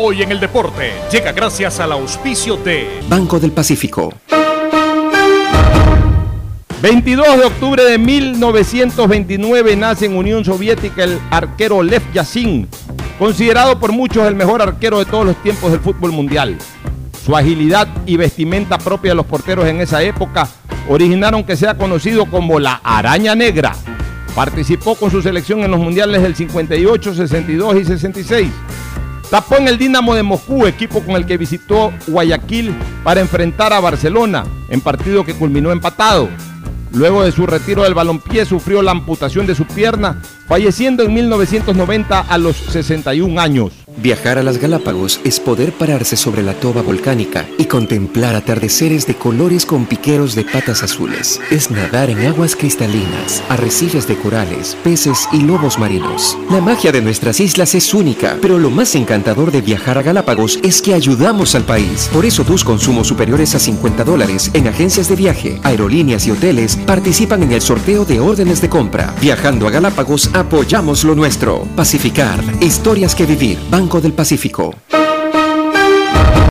Hoy en el deporte llega gracias al auspicio de Banco del Pacífico. 22 de octubre de 1929 nace en Unión Soviética el arquero Lev Yashin, considerado por muchos el mejor arquero de todos los tiempos del fútbol mundial. Su agilidad y vestimenta propia de los porteros en esa época originaron que sea conocido como la araña negra. Participó con su selección en los mundiales del 58, 62 y 66. Tapó en el Dinamo de Moscú, equipo con el que visitó Guayaquil para enfrentar a Barcelona, en partido que culminó empatado. Luego de su retiro del balompié sufrió la amputación de su pierna, falleciendo en 1990 a los 61 años. Viajar a las Galápagos es poder pararse sobre la toba volcánica y contemplar atardeceres de colores con piqueros de patas azules. Es nadar en aguas cristalinas, arrecifes de corales, peces y lobos marinos. La magia de nuestras islas es única, pero lo más encantador de viajar a Galápagos es que ayudamos al país. Por eso tus consumos superiores a 50 dólares en agencias de viaje, aerolíneas y hoteles participan en el sorteo de órdenes de compra. Viajando a Galápagos apoyamos lo nuestro. Pacificar, historias que vivir. Del Pacífico.